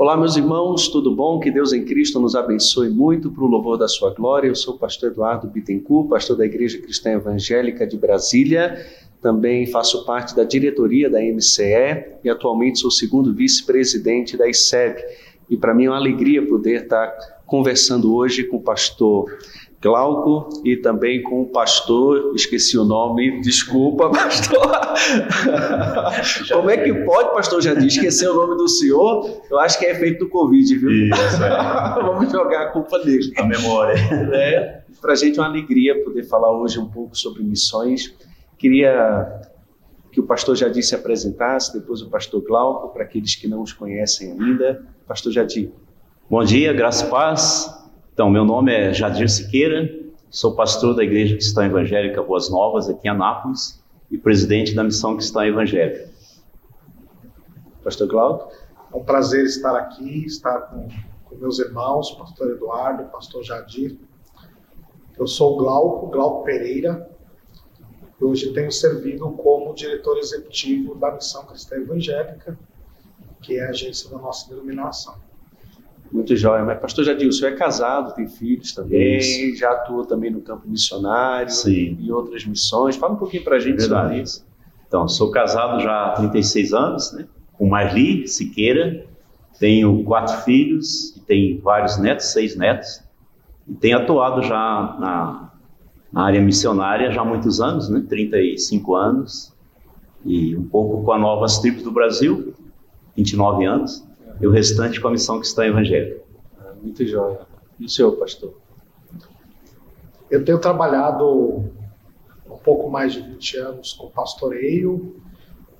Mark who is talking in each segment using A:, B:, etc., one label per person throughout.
A: Olá, meus irmãos, tudo bom? Que Deus em Cristo nos abençoe muito para o louvor da sua glória. Eu sou o pastor Eduardo Bittencourt, pastor da Igreja Cristã Evangélica de Brasília. Também faço parte da diretoria da MCE e atualmente sou segundo vice-presidente da ICEB. E para mim é uma alegria poder estar conversando hoje com o pastor Glauco e também com o pastor, esqueci o nome, desculpa, pastor. Como é que pode, pastor Jadir, esquecer o nome do senhor? Eu acho que é efeito do Covid, viu?
B: Isso, é.
A: Vamos jogar a culpa dele.
B: A memória.
A: É, Para a gente é uma alegria poder falar hoje um pouco sobre missões. Queria que o pastor Jadir se apresentasse, depois o pastor Glauco, para aqueles que não os conhecem ainda. Pastor Jadir.
B: Bom dia, graça e paz. Então, meu nome é Jadir Siqueira, sou pastor da Igreja Cristã Evangélica Boas Novas, aqui em Anápolis, e presidente da Missão Cristã Evangélica.
A: Pastor Glauco.
C: É um prazer estar aqui, estar com, com meus irmãos, pastor Eduardo, pastor Jadir. Eu sou o Glauco, Glauco Pereira, e hoje tenho servido como diretor executivo da Missão Cristã Evangélica, que é a agência da nossa denominação.
A: Muito jóia. Mas, pastor senhor é casado, tem filhos também,
B: Isso.
A: já atua também no campo missionário
B: Sim.
A: e outras missões. Fala um pouquinho para a gente sobre isso.
B: Então, sou casado já há 36 anos, né? com Marli Siqueira, tenho quatro filhos e tenho vários netos, seis netos, e tenho atuado já na, na área missionária já há muitos anos, né? 35 anos, e um pouco com a Novas Tribos do Brasil, 29 anos, e o restante com a Missão Cristã Evangélica.
A: Ah, Muito jóia. E o senhor, pastor?
C: Eu tenho trabalhado um pouco mais de 20 anos com pastoreio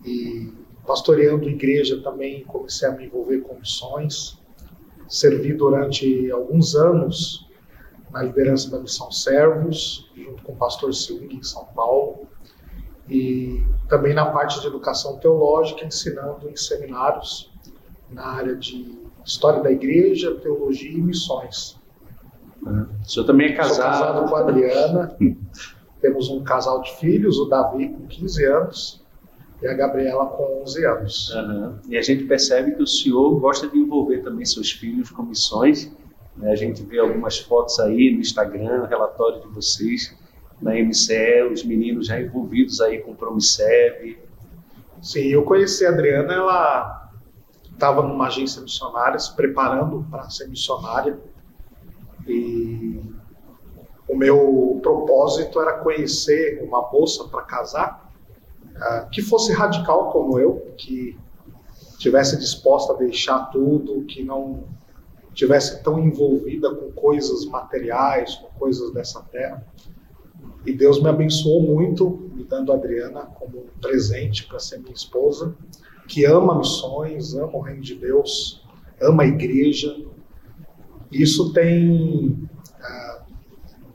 C: e pastoreando igreja também comecei a me envolver com missões. Servi durante alguns anos na liderança da Missão Servos, junto com o pastor Silving em São Paulo, e também na parte de educação teológica, ensinando em seminários na área de história da igreja, teologia e missões.
A: O senhor também é
C: Sou
A: casado.
C: casado com a Adriana. Temos um casal de filhos, o Davi com 15 anos e a Gabriela com 11 anos.
A: Aham. E a gente percebe que o senhor gosta de envolver também seus filhos com missões. né? A gente vê algumas fotos aí no Instagram, relatório de vocês na MCE, os meninos já envolvidos aí com o Promiceb.
C: Sim, eu conheci a Adriana, ela estava numa agência missionária, se preparando para ser missionária. E o meu propósito era conhecer uma moça para casar ah, que fosse radical como eu, que tivesse disposta a deixar tudo, que não tivesse tão envolvida com coisas materiais, com coisas dessa terra. E Deus me abençoou muito, me dando a Adriana como um presente para ser minha esposa, que ama missões, ama o reino de Deus, ama a igreja. Isso tem, ah,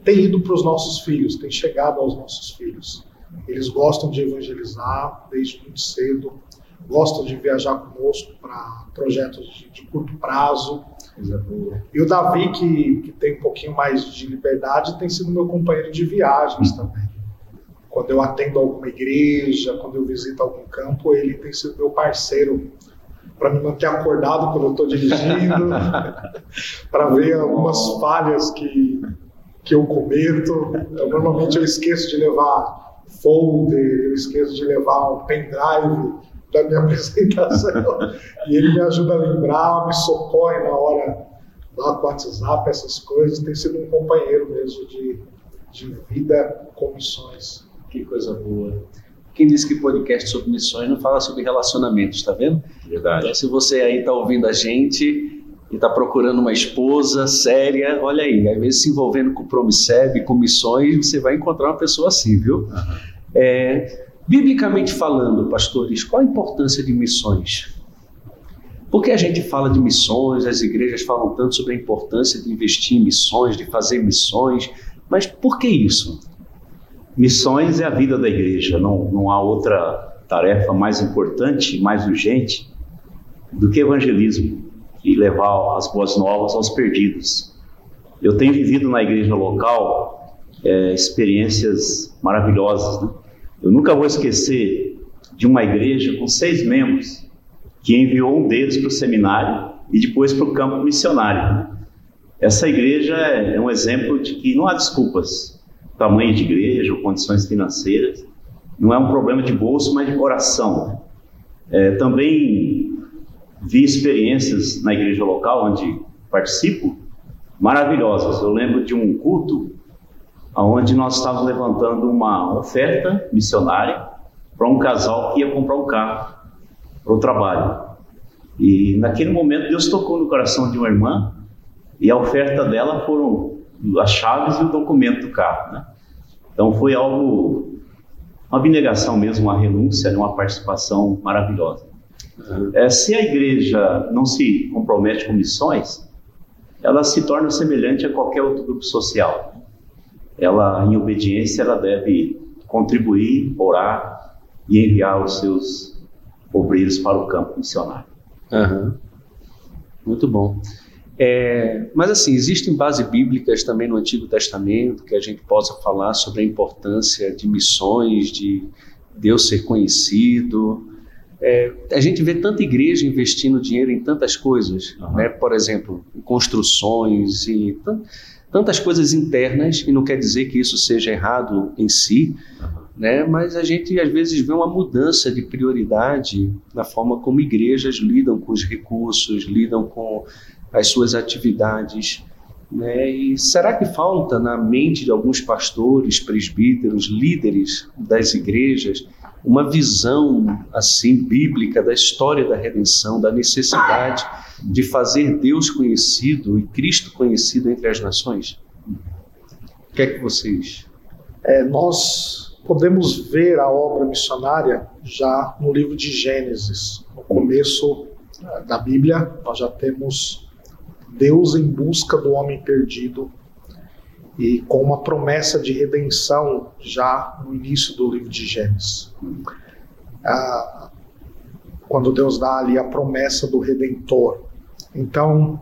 C: tem ido para os nossos filhos, tem chegado aos nossos filhos. Eles gostam de evangelizar desde muito cedo, gostam de viajar conosco para projetos de, de curto prazo. E o Davi, que, que tem um pouquinho mais de liberdade, tem sido meu companheiro de viagens também. Quando eu atendo alguma igreja, quando eu visito algum campo, ele tem sido meu parceiro para me manter acordado quando eu estou dirigindo, para ver algumas falhas que, que eu cometo. Eu, normalmente eu esqueço de levar folder, eu esqueço de levar um pendrive da minha apresentação. e ele me ajuda a lembrar, me socorre na hora lá com o WhatsApp, essas coisas. Tem sido um companheiro mesmo de, de vida com missões.
A: Que coisa boa. Quem disse que podcast sobre missões não fala sobre relacionamentos, tá vendo?
B: Verdade.
A: Então, se você aí está ouvindo a gente e está procurando uma esposa séria, olha aí, às vezes se envolvendo com Promiceb, com missões, você vai encontrar uma pessoa assim, viu? É, biblicamente falando, pastores, qual a importância de missões? Por que a gente fala de missões, as igrejas falam tanto sobre a importância de investir em missões, de fazer missões, mas por que isso?
B: Missões é a vida da igreja, não, não há outra tarefa mais importante, mais urgente do que evangelismo e levar as boas novas aos perdidos. Eu tenho vivido na igreja local é, experiências maravilhosas. Né? Eu nunca vou esquecer de uma igreja com seis membros que enviou um deles para o seminário e depois para o campo missionário. Né? Essa igreja é, é um exemplo de que não há desculpas, tamanho de igreja ou condições financeiras, não é um problema de bolso, mas de coração. É, também vi experiências na igreja local onde participo maravilhosas. Eu lembro de um culto onde nós estávamos levantando uma oferta missionária para um casal que ia comprar um carro para o trabalho. E naquele momento Deus tocou no coração de uma irmã e a oferta dela foram as chaves e o documento do carro. Né? Então foi algo, uma abnegação mesmo, uma renúncia, né? uma participação maravilhosa. É, se a igreja não se compromete com missões, ela se torna semelhante a qualquer outro grupo social. Ela, em obediência, ela deve contribuir, orar e enviar os seus obreiros para o campo missionário.
A: Uhum. Muito bom. É, mas assim, existem bases bíblicas também no Antigo Testamento que a gente possa falar sobre a importância de missões, de Deus ser conhecido. É, a gente vê tanta igreja investindo dinheiro em tantas coisas, uhum. né? por exemplo, construções e tantas coisas internas, e não quer dizer que isso seja errado em si, uhum. né? mas a gente às vezes vê uma mudança de prioridade na forma como igrejas lidam com os recursos, lidam com as suas atividades. Né? E será que falta na mente de alguns pastores, presbíteros, líderes das igrejas, uma visão assim bíblica da história da redenção, da necessidade de fazer Deus conhecido e Cristo conhecido entre as nações? O que é que vocês?
C: É, nós podemos ver a obra missionária já no livro de Gênesis, no começo da Bíblia, nós já temos Deus em busca do homem perdido e com uma promessa de redenção já no início do livro de Gênesis. Ah, quando Deus dá ali a promessa do Redentor. Então,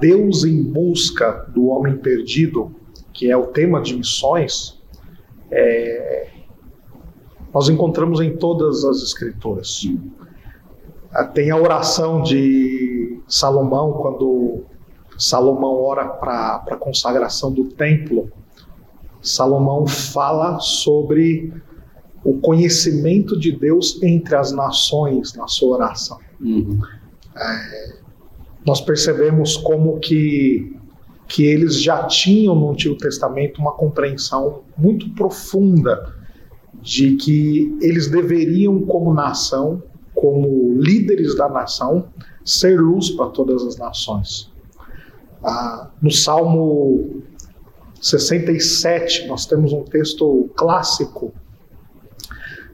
C: Deus em busca do homem perdido, que é o tema de missões, é, nós encontramos em todas as Escrituras. Tem a oração de Salomão, quando Salomão ora para a consagração do templo. Salomão fala sobre o conhecimento de Deus entre as nações na sua oração. Uhum. É, nós percebemos como que, que eles já tinham no Antigo Testamento uma compreensão muito profunda de que eles deveriam, como nação, como líderes da nação, ser luz para todas as nações. Ah, no Salmo 67, nós temos um texto clássico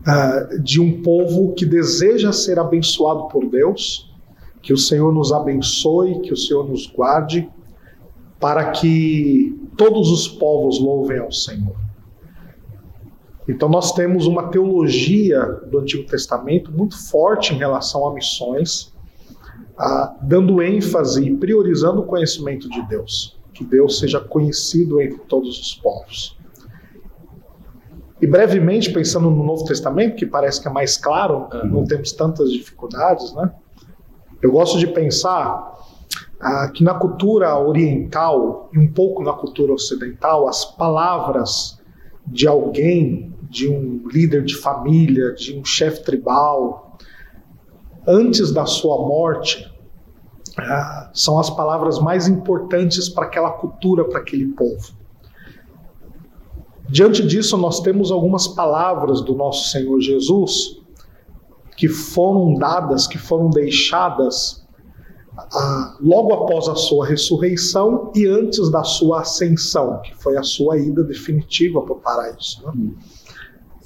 C: ah, de um povo que deseja ser abençoado por Deus, que o Senhor nos abençoe, que o Senhor nos guarde, para que todos os povos louvem ao Senhor. Então, nós temos uma teologia do Antigo Testamento muito forte em relação a missões, ah, dando ênfase e priorizando o conhecimento de Deus, que Deus seja conhecido entre todos os povos. E brevemente, pensando no Novo Testamento, que parece que é mais claro, uhum. não temos tantas dificuldades, né? Eu gosto de pensar ah, que na cultura oriental e um pouco na cultura ocidental, as palavras de alguém, de um líder de família, de um chefe tribal, antes da sua morte, ah, são as palavras mais importantes para aquela cultura, para aquele povo. Diante disso, nós temos algumas palavras do nosso Senhor Jesus que foram dadas, que foram deixadas ah, logo após a sua ressurreição e antes da sua ascensão, que foi a sua ida definitiva para o paraíso. Né?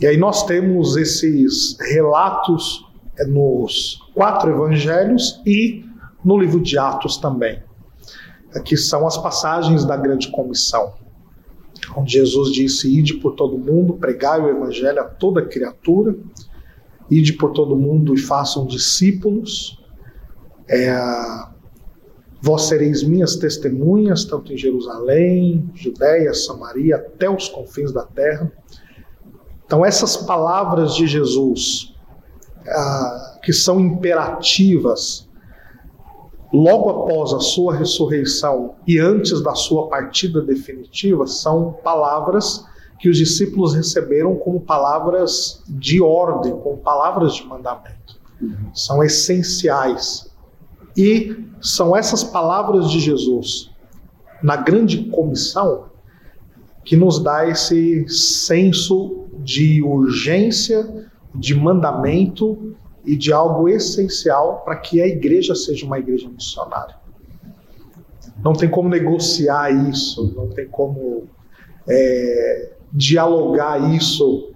C: E aí nós temos esses relatos nos quatro evangelhos e no livro de Atos também, que são as passagens da grande comissão, onde Jesus disse: Ide por todo mundo, pregai o evangelho a toda criatura, ide por todo mundo e façam discípulos. É, Vós sereis minhas testemunhas, tanto em Jerusalém, Judéia, Samaria, até os confins da terra. Então, essas palavras de Jesus, que são imperativas, logo após a sua ressurreição e antes da sua partida definitiva, são palavras que os discípulos receberam como palavras de ordem, como palavras de mandamento. São essenciais. E são essas palavras de Jesus na grande comissão que nos dá esse senso de urgência, de mandamento e de algo essencial para que a igreja seja uma igreja missionária. Não tem como negociar isso, não tem como é, dialogar isso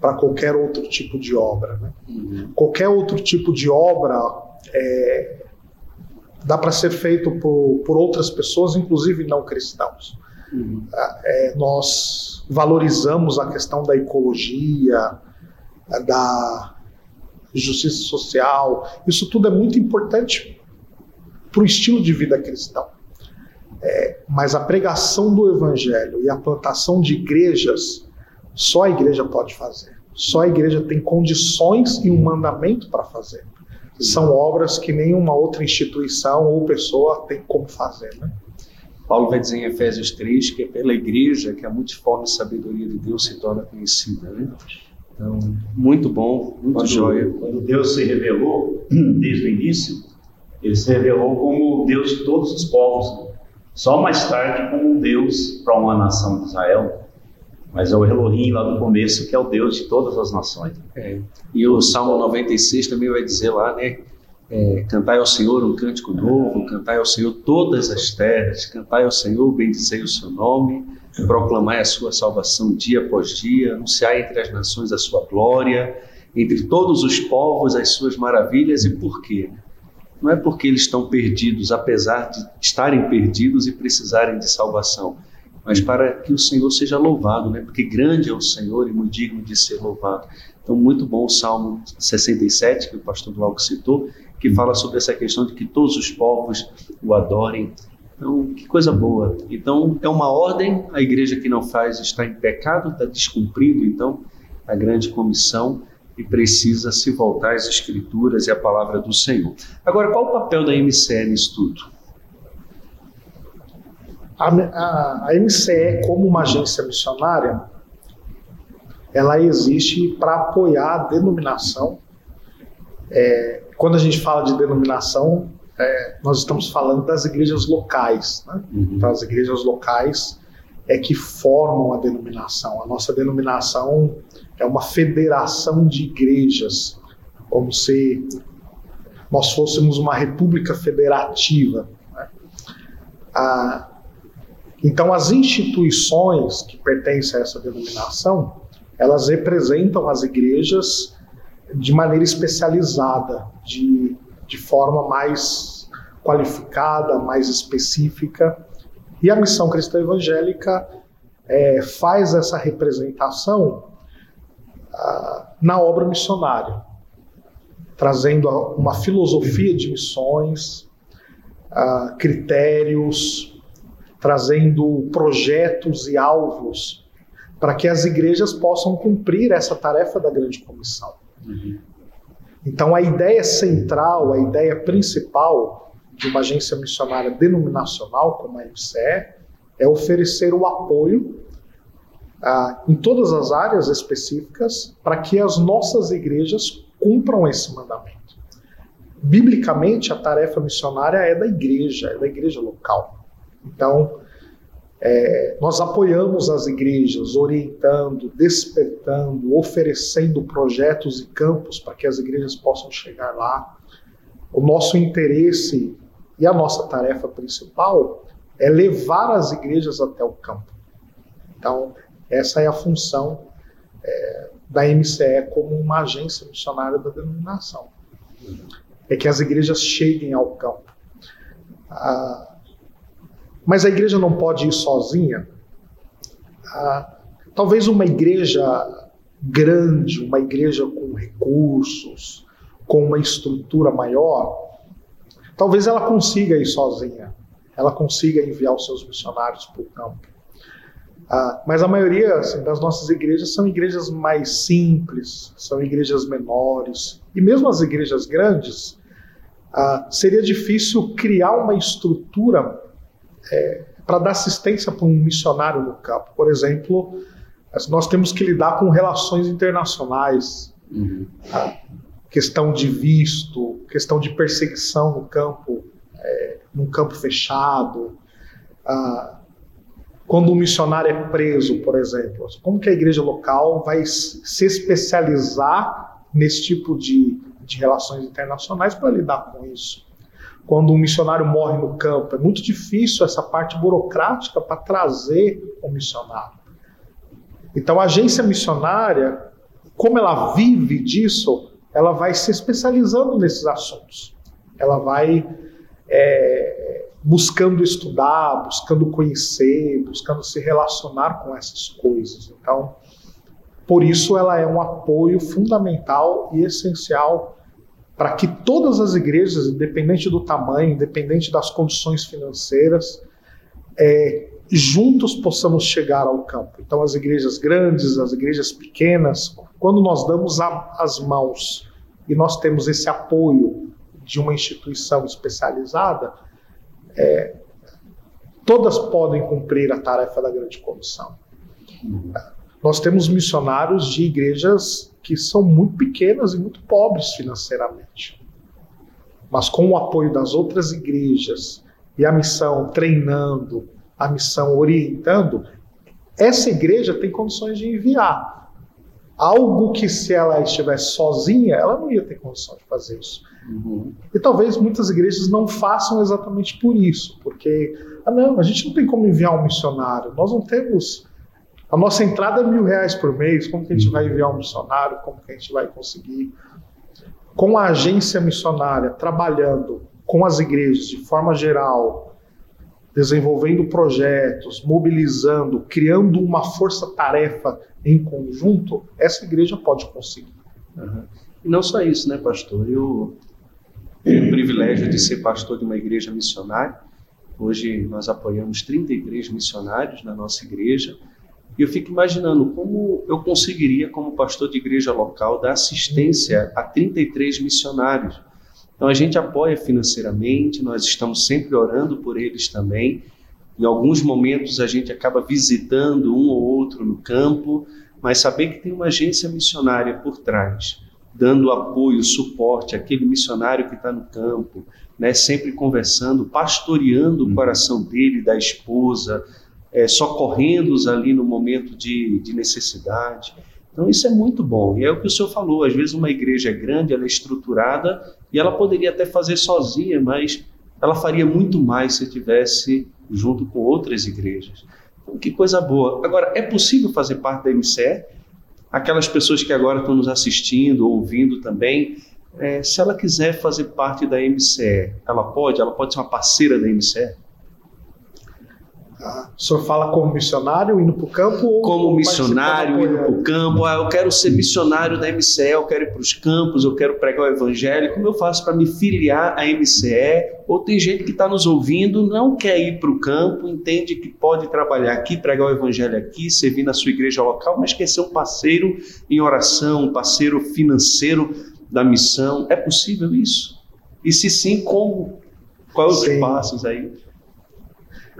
C: para qualquer outro tipo de obra. Né? Uhum. Qualquer outro tipo de obra é, dá para ser feito por, por outras pessoas, inclusive não cristãos. Uhum. É, nós valorizamos a questão da ecologia, da justiça social, isso tudo é muito importante para o estilo de vida cristão. É, mas a pregação do evangelho e a plantação de igrejas, só a igreja pode fazer. Só a igreja tem condições e um mandamento para fazer. São obras que nenhuma outra instituição ou pessoa tem como fazer. Né?
A: Paulo vai dizer em Efésios 3 que é pela igreja que a multiforme sabedoria de Deus se torna conhecida. Né? Então, muito bom, muito quando, joia.
B: Quando Deus se revelou, desde o início, ele se revelou como Deus de todos os povos. Só mais tarde como Deus para uma nação de Israel. Mas é o Elohim lá do começo que é o Deus de todas as nações.
A: É. E o Salmo 96 também vai dizer lá, né? É, cantai ao Senhor um cântico novo, cantai ao Senhor todas as terras, cantai ao Senhor, bendizei o seu nome, proclamai a sua salvação dia após dia, anunciai entre as nações a sua glória, entre todos os povos as suas maravilhas. E por quê? Não é porque eles estão perdidos, apesar de estarem perdidos e precisarem de salvação, mas para que o Senhor seja louvado, né? porque grande é o Senhor e muito digno de ser louvado. Então, muito bom o Salmo 67, que o pastor Glauco citou, que fala sobre essa questão de que todos os povos o adorem. Então, que coisa boa. Então, é uma ordem, a igreja que não faz está em pecado, está descumprindo, então, a grande comissão e precisa se voltar às Escrituras e à palavra do Senhor. Agora, qual o papel da MCE nisso tudo?
C: A, a, a MCE, como uma agência missionária, ela existe para apoiar a denominação. É, quando a gente fala de denominação, é, nós estamos falando das igrejas locais. Né? Uhum. Então, as igrejas locais é que formam a denominação. A nossa denominação é uma federação de igrejas, como se nós fôssemos uma república federativa. Né? Ah, então, as instituições que pertencem a essa denominação, elas representam as igrejas de maneira especializada, de, de forma mais qualificada, mais específica. E a missão cristã evangélica é, faz essa representação na obra missionária, trazendo uma filosofia de missões, critérios, trazendo projetos e alvos para que as igrejas possam cumprir essa tarefa da grande comissão. Uhum. Então, a ideia central, a ideia principal de uma agência missionária denominacional como a MCE é oferecer o apoio ah, em todas as áreas específicas para que as nossas igrejas cumpram esse mandamento. Biblicamente, a tarefa missionária é da igreja, é da igreja local. Então, é, nós apoiamos as igrejas, orientando, despertando, oferecendo projetos e campos para que as igrejas possam chegar lá. O nosso interesse e a nossa tarefa principal é levar as igrejas até o campo. Então, essa é a função é, da MCE como uma agência missionária da denominação. É que as igrejas cheguem ao campo. Ah, mas a igreja não pode ir sozinha. Ah, talvez uma igreja grande, uma igreja com recursos, com uma estrutura maior, talvez ela consiga ir sozinha. Ela consiga enviar os seus missionários para o campo. Ah, mas a maioria assim, das nossas igrejas são igrejas mais simples, são igrejas menores. E mesmo as igrejas grandes, ah, seria difícil criar uma estrutura é, para dar assistência para um missionário no campo. Por exemplo, nós temos que lidar com relações internacionais, uhum. questão de visto, questão de perseguição no campo, é, num campo fechado. Ah, quando um missionário é preso, por exemplo, como que a igreja local vai se especializar nesse tipo de, de relações internacionais para lidar com isso? Quando um missionário morre no campo, é muito difícil essa parte burocrática para trazer o missionário. Então, a agência missionária, como ela vive disso, ela vai se especializando nesses assuntos. Ela vai é, buscando estudar, buscando conhecer, buscando se relacionar com essas coisas. Então, por isso ela é um apoio fundamental e essencial para que todas as igrejas, independente do tamanho, independente das condições financeiras, é, juntos possamos chegar ao campo. Então, as igrejas grandes, as igrejas pequenas, quando nós damos a, as mãos e nós temos esse apoio de uma instituição especializada, é, todas podem cumprir a tarefa da grande comissão. Nós temos missionários de igrejas que são muito pequenas e muito pobres financeiramente. Mas com o apoio das outras igrejas e a missão treinando, a missão orientando, essa igreja tem condições de enviar. Algo que se ela estivesse sozinha, ela não ia ter condição de fazer isso. Uhum. E talvez muitas igrejas não façam exatamente por isso, porque, ah não, a gente não tem como enviar um missionário, nós não temos a nossa entrada é mil reais por mês, como que a gente vai enviar um missionário, como que a gente vai conseguir? Com a agência missionária trabalhando com as igrejas de forma geral, desenvolvendo projetos, mobilizando, criando uma força-tarefa em conjunto, essa igreja pode conseguir.
A: Uhum. E não só isso, né, pastor? Eu tenho o privilégio de ser pastor de uma igreja missionária. Hoje nós apoiamos 33 missionários na nossa igreja. E eu fico imaginando como eu conseguiria, como pastor de igreja local, dar assistência a 33 missionários. Então a gente apoia financeiramente, nós estamos sempre orando por eles também. Em alguns momentos a gente acaba visitando um ou outro no campo, mas saber que tem uma agência missionária por trás, dando apoio, suporte àquele missionário que está no campo, né, sempre conversando, pastoreando o uhum. coração dele, da esposa, é, socorrendo-os ali no momento de, de necessidade. Então isso é muito bom. E é o que o senhor falou, às vezes uma igreja é grande, ela é estruturada e ela poderia até fazer sozinha, mas ela faria muito mais se tivesse junto com outras igrejas. Então, que coisa boa. Agora, é possível fazer parte da MCE? Aquelas pessoas que agora estão nos assistindo, ouvindo também, é, se ela quiser fazer parte da MCE, ela pode? Ela pode ser uma parceira da MCE?
C: O senhor fala como missionário indo para o campo?
A: como missionário indo para o campo. Ah, eu quero ser missionário da MCE, eu quero ir para os campos, eu quero pregar o evangelho. Como eu faço para me filiar à MCE? Ou tem gente que está nos ouvindo, não quer ir para o campo, entende que pode trabalhar aqui, pregar o evangelho aqui, servir na sua igreja local, mas quer ser um parceiro em oração, um parceiro financeiro da missão. É possível isso? E se sim, como? Quais os passos aí?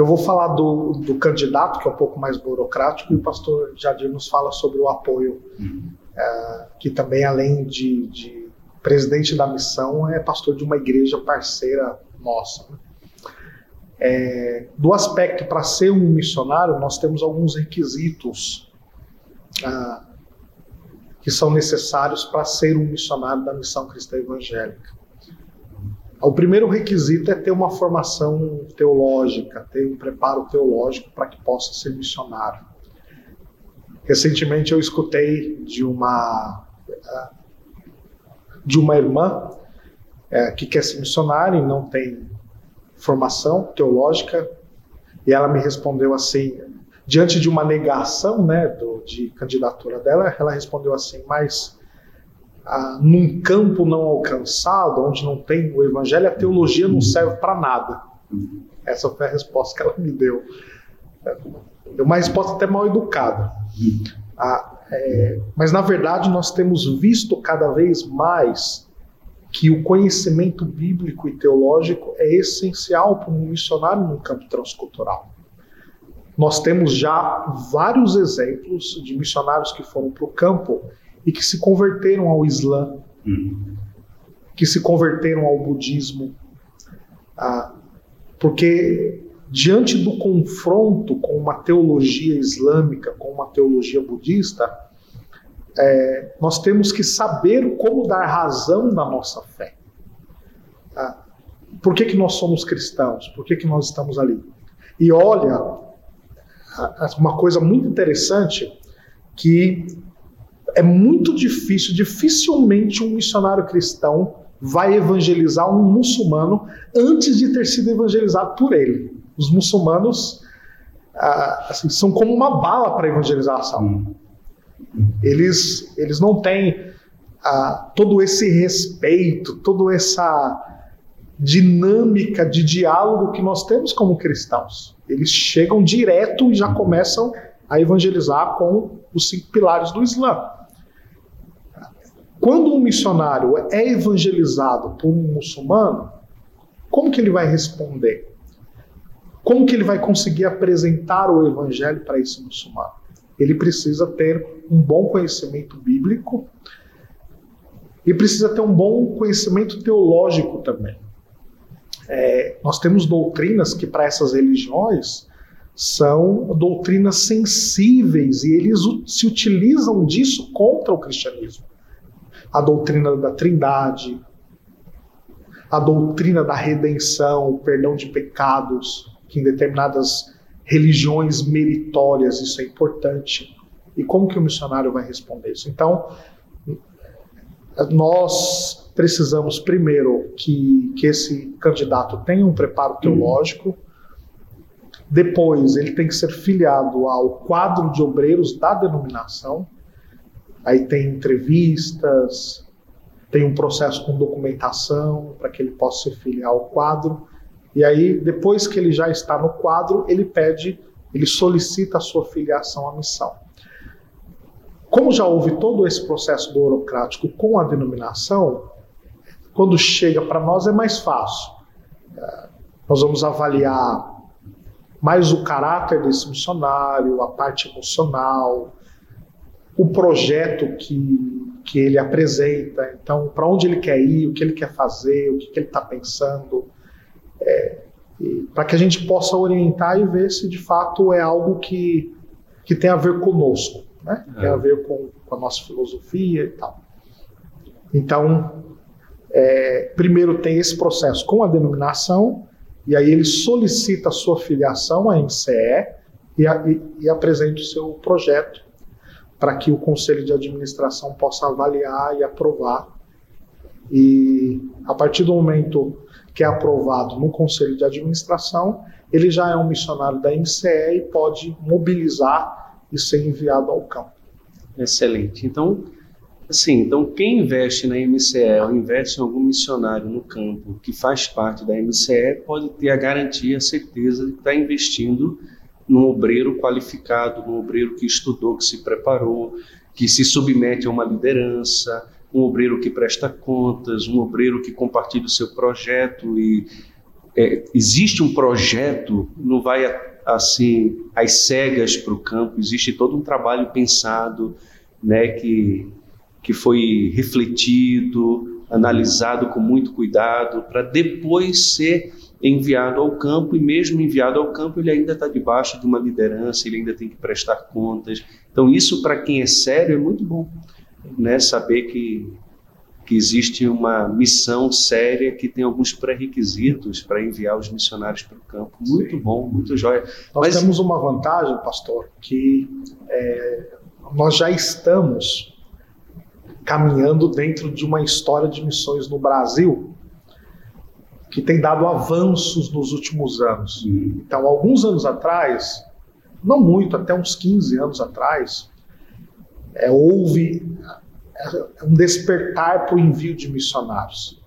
C: Eu vou falar do, do candidato, que é um pouco mais burocrático, e o pastor Jadir nos fala sobre o apoio, uhum. é, que também, além de, de, presidente da missão, é pastor de uma igreja parceira nossa. Né? É, do aspecto para ser um missionário, nós temos alguns requisitos ah, que são necessários para ser um missionário da missão cristã evangélica. O primeiro requisito é ter uma formação teológica, ter um preparo teológico para que possa ser missionário. Recentemente eu escutei de uma de uma irmã é, que quer ser missionária e não tem formação teológica e ela me respondeu assim diante de uma negação né do, de candidatura dela ela respondeu assim mas num campo não alcançado, onde não tem o evangelho, a teologia não serve para nada. Essa foi a resposta que ela me deu. Deu uma resposta até mal educada. Ah, é, mas na verdade nós temos visto cada vez mais que o conhecimento bíblico e teológico é essencial para um missionário no campo transcultural. Nós temos já vários exemplos de missionários que foram para o campo e que se converteram ao Islã, uhum. que se converteram ao budismo, ah, porque diante do confronto com uma teologia islâmica, com uma teologia budista, é, nós temos que saber como dar razão da nossa fé. Tá? Por que, que nós somos cristãos? Por que, que nós estamos ali? E olha, uma coisa muito interessante que é muito difícil, dificilmente um missionário cristão vai evangelizar um muçulmano antes de ter sido evangelizado por ele. Os muçulmanos ah, assim, são como uma bala para evangelização. Hum. Eles, eles não têm ah, todo esse respeito, toda essa dinâmica de diálogo que nós temos como cristãos. Eles chegam direto e já começam a evangelizar com os cinco pilares do Islã. Quando um missionário é evangelizado por um muçulmano, como que ele vai responder? Como que ele vai conseguir apresentar o evangelho para esse muçulmano? Ele precisa ter um bom conhecimento bíblico e precisa ter um bom conhecimento teológico também. É, nós temos doutrinas que para essas religiões são doutrinas sensíveis e eles se utilizam disso contra o cristianismo a doutrina da trindade, a doutrina da redenção, o perdão de pecados, que em determinadas religiões meritórias isso é importante. E como que o missionário vai responder isso? Então, nós precisamos primeiro que, que esse candidato tenha um preparo teológico, depois ele tem que ser filiado ao quadro de obreiros da denominação, Aí tem entrevistas, tem um processo com documentação para que ele possa se filiar ao quadro. E aí, depois que ele já está no quadro, ele pede, ele solicita a sua filiação à missão. Como já houve todo esse processo burocrático com a denominação, quando chega para nós é mais fácil. É, nós vamos avaliar mais o caráter desse missionário, a parte emocional, o projeto que, que ele apresenta, então para onde ele quer ir, o que ele quer fazer, o que, que ele está pensando, é, para que a gente possa orientar e ver se de fato é algo que, que tem a ver conosco, né? É. tem a ver com, com, a nossa filosofia e tal. Então, é, primeiro tem esse processo com a denominação, e aí ele solicita a sua filiação à MCE e, e, e apresenta o seu projeto para que o conselho de administração possa avaliar e aprovar. E a partir do momento que é aprovado no conselho de administração, ele já é um missionário da MCE e pode mobilizar e ser enviado ao campo.
A: Excelente. Então, assim, então quem investe na MCE ou investe em algum missionário no campo que faz parte da MCE pode ter a garantia, a certeza de que está investindo num obreiro qualificado, num obreiro que estudou, que se preparou, que se submete a uma liderança, um obreiro que presta contas, um obreiro que compartilha o seu projeto e é, existe um projeto, não vai assim às cegas para o campo, existe todo um trabalho pensado, né, que que foi refletido, analisado com muito cuidado para depois ser enviado ao campo e mesmo enviado ao campo ele ainda está debaixo de uma liderança, ele ainda tem que prestar contas. Então isso para quem é sério é muito bom, né? Saber que que existe uma missão séria que tem alguns pré-requisitos para enviar os missionários para o campo. Muito Sim. bom, muito jóia.
C: Nós Mas... temos uma vantagem, pastor, que é, nós já estamos caminhando dentro de uma história de missões no Brasil que tem dado avanços nos últimos anos. Então, alguns anos atrás, não muito, até uns 15 anos atrás, é, houve é, um despertar para o envio de missionários.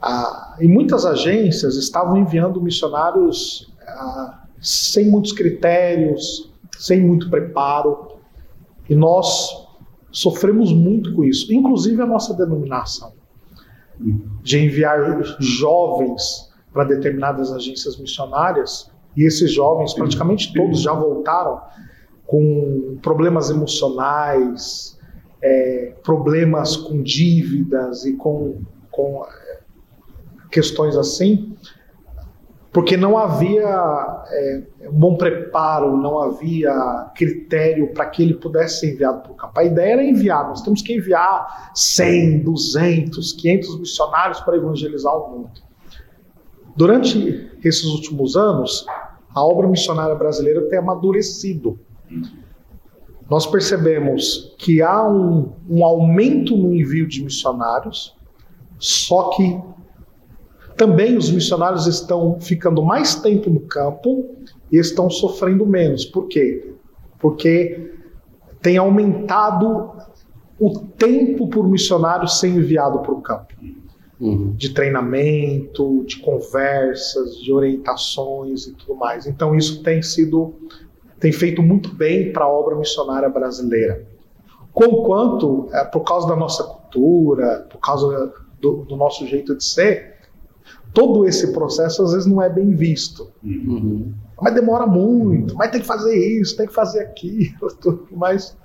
C: Ah, e muitas agências estavam enviando missionários ah, sem muitos critérios, sem muito preparo, e nós sofremos muito com isso, inclusive a nossa denominação. De enviar jovens para determinadas agências missionárias, e esses jovens, praticamente todos já voltaram com problemas emocionais, é, problemas com dívidas e com, com é, questões assim, porque não havia é, um bom preparo, não havia critério para que ele pudesse ser enviado para o campo. A ideia era enviar, nós temos que enviar 100, 200, 500 missionários para evangelizar o mundo. Durante esses últimos anos, a obra missionária brasileira tem amadurecido. Nós percebemos que há um, um aumento no envio de missionários, só que também os missionários estão ficando mais tempo no campo e estão sofrendo menos. Por quê? Porque tem aumentado o tempo por missionário ser enviado para o campo. Uhum. De treinamento, de conversas, de orientações e tudo mais. Então isso tem sido, tem feito muito bem para a obra missionária brasileira. Conquanto, é, por causa da nossa cultura, por causa do, do nosso jeito de ser, todo esse processo às vezes não é bem visto. Uhum. Mas demora muito, mas tem que fazer isso, tem que fazer aquilo. Mas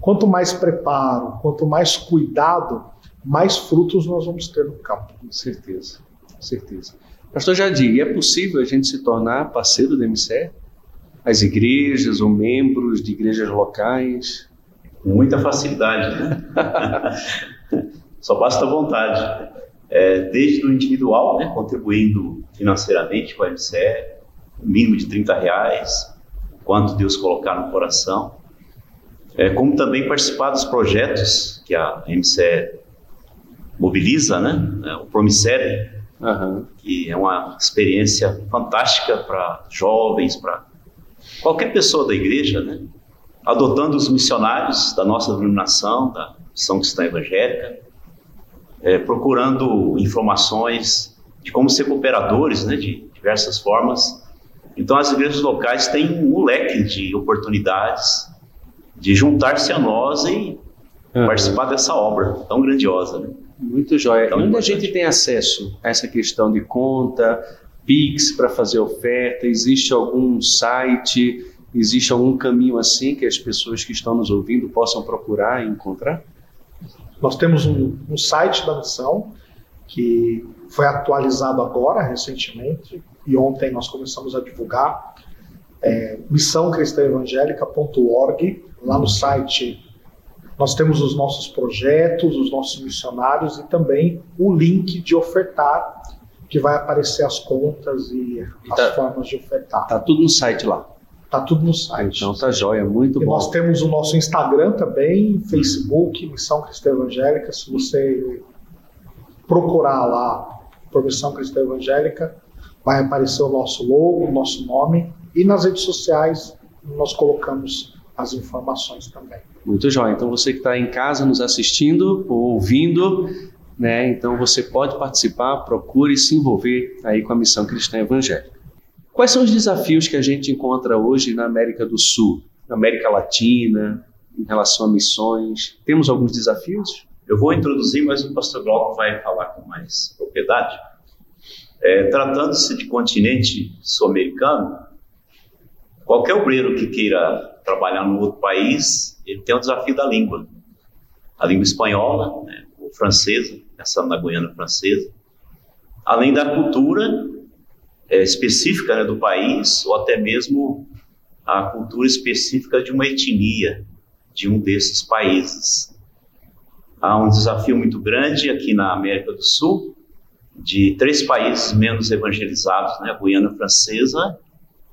C: quanto mais preparo, quanto mais cuidado, mais frutos nós vamos ter no campo.
A: Com certeza, com certeza. Pastor Jadir, é possível a gente se tornar parceiro do MCE? As igrejas ou membros de igrejas locais?
B: Com muita facilidade, né? Só basta vontade é, desde o individual, né, contribuindo financeiramente com a MCE, um mínimo de 30 reais, quanto Deus colocar no coração, é, como também participar dos projetos que a MCE mobiliza, né, é, o Promicere, uhum. que é uma experiência fantástica para jovens, para qualquer pessoa da igreja, né, adotando os missionários da nossa denominação, da São Cristã Evangélica, é, procurando informações de como ser cooperadores, né, de diversas formas. Então, as igrejas locais têm um leque de oportunidades de juntar-se a nós e uhum. participar dessa obra tão grandiosa. Né?
A: Muito jóia. Então, Onde a gente tem acesso a essa questão de conta, Pix para fazer oferta? Existe algum site? Existe algum caminho assim que as pessoas que estão nos ouvindo possam procurar e encontrar?
C: Nós temos um, um site da missão que foi atualizado agora, recentemente, e ontem nós começamos a divulgar, é, missãocristãoevangélica.org. Lá no site nós temos os nossos projetos, os nossos missionários e também o link de ofertar, que vai aparecer as contas e, e as tá, formas de ofertar.
A: Tá tudo no site lá.
C: Tá tudo no site.
A: Então tá jóia, muito
C: e
A: bom.
C: Nós temos o nosso Instagram também, Facebook, Missão Cristã Evangélica. Se você procurar lá por Missão Cristã Evangélica, vai aparecer o nosso logo, o nosso nome. E nas redes sociais nós colocamos as informações também.
A: Muito jóia. Então você que está em casa nos assistindo ou ouvindo, né? Então você pode participar, procure se envolver aí com a Missão Cristã Evangélica. Quais são os desafios que a gente encontra hoje na América do Sul, na América Latina, em relação a missões? Temos alguns desafios?
B: Eu vou introduzir, mas o pastor Glauco vai falar com mais propriedade. É, Tratando-se de continente sul-americano, qualquer obreiro que queira trabalhar num outro país, ele tem o desafio da língua. A língua espanhola, né, ou francesa, na Guiana francesa, além da cultura é, específica né, do país, ou até mesmo a cultura específica de uma etnia de um desses países. Há um desafio muito grande aqui na América do Sul, de três países menos evangelizados, né, a Guiana Francesa,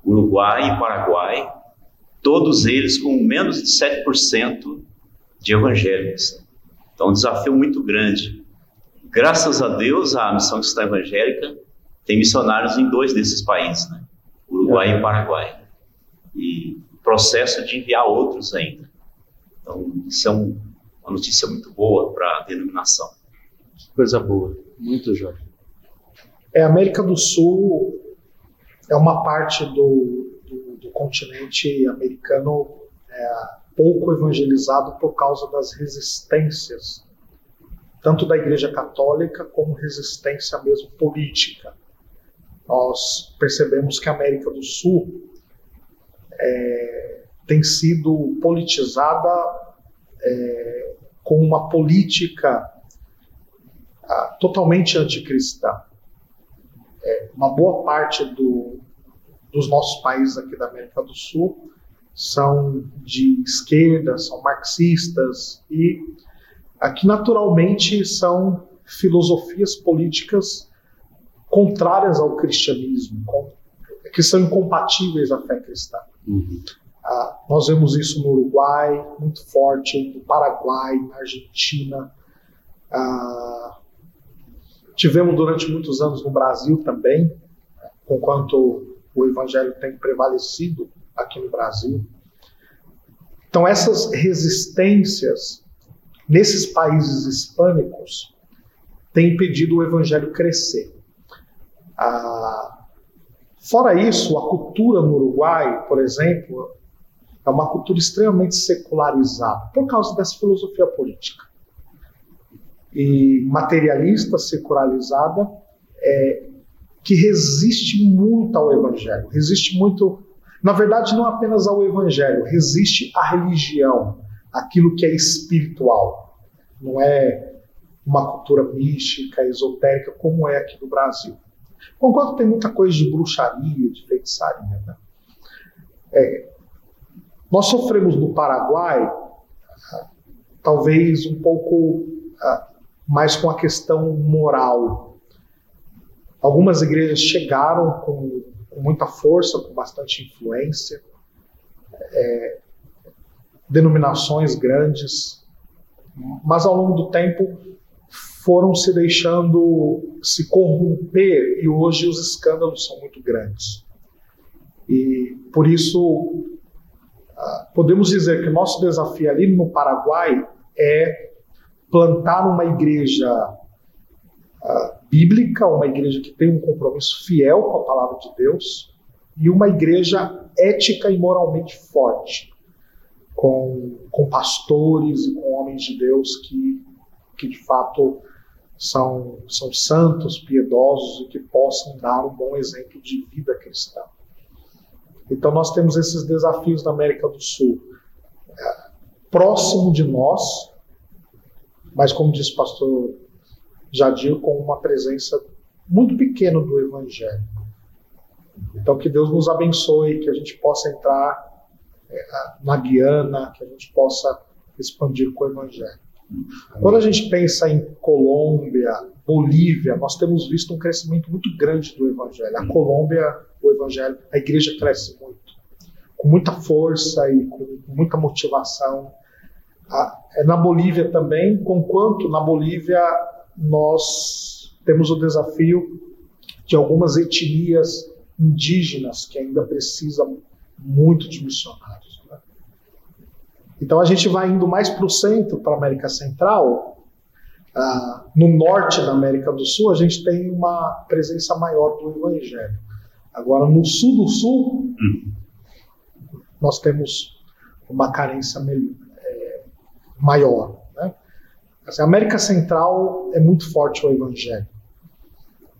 B: Uruguai e Paraguai, todos eles com menos de 7% de evangélicos. Então, um desafio muito grande. Graças a Deus, a missão cristã evangélica tem missionários em dois desses países, né? Uruguai é. e Paraguai. E processo de enviar outros ainda. Então, isso é um, uma notícia muito boa para a denominação.
A: Coisa boa, muito jóia.
C: É, a América do Sul é uma parte do, do, do continente americano é, pouco evangelizado por causa das resistências tanto da Igreja Católica como resistência mesmo política. Nós percebemos que a América do Sul é, tem sido politizada é, com uma política ah, totalmente anticristã. É, uma boa parte do, dos nossos países aqui da América do Sul são de esquerda, são marxistas e aqui naturalmente são filosofias políticas contrárias ao cristianismo, que são incompatíveis à fé cristã. Uhum. Ah, nós vemos isso no Uruguai, muito forte, no Paraguai, na Argentina. Ah, tivemos durante muitos anos no Brasil também, enquanto o evangelho tem prevalecido aqui no Brasil. Então, essas resistências nesses países hispânicos têm impedido o evangelho crescer. Ah, fora isso, a cultura no Uruguai, por exemplo, é uma cultura extremamente secularizada por causa dessa filosofia política. E materialista, secularizada, é, que resiste muito ao evangelho, resiste muito, na verdade, não apenas ao evangelho, resiste à religião, aquilo que é espiritual. Não é uma cultura mística, esotérica, como é aqui no Brasil. Concordo que tem muita coisa de bruxaria, de feitiçaria. Né? É, nós sofremos no Paraguai, talvez um pouco ah, mais com a questão moral. Algumas igrejas chegaram com, com muita força, com bastante influência, é, denominações grandes, mas ao longo do tempo foram se deixando se corromper e hoje os escândalos são muito grandes. E por isso ah, podemos dizer que o nosso desafio ali no Paraguai é plantar uma igreja uh, bíblica, uma igreja que tem um compromisso fiel com a palavra de Deus e uma igreja ética e moralmente forte, com, com pastores e com homens de Deus que, que de fato são, são santos, piedosos e que possam dar um bom exemplo de vida cristã. Então nós temos esses desafios na América do Sul. É, próximo de nós, mas como disse o pastor Jadir, com uma presença muito pequena do Evangelho. Então que Deus nos abençoe, que a gente possa entrar é, na Guiana, que a gente possa expandir com o Evangelho. Quando a gente pensa em Colômbia, Bolívia, nós temos visto um crescimento muito grande do Evangelho. A Colômbia, o Evangelho, a igreja cresce muito, com muita força e com muita motivação. É na Bolívia também, conquanto na Bolívia nós temos o desafio de algumas etnias indígenas que ainda precisam muito de missionários. Então a gente vai indo mais para o centro, para a América Central, ah, no norte da América do Sul, a gente tem uma presença maior do Evangelho. Agora, no sul do Sul, hum. nós temos uma carência é, maior. Né? Assim, a América Central é muito forte o Evangelho.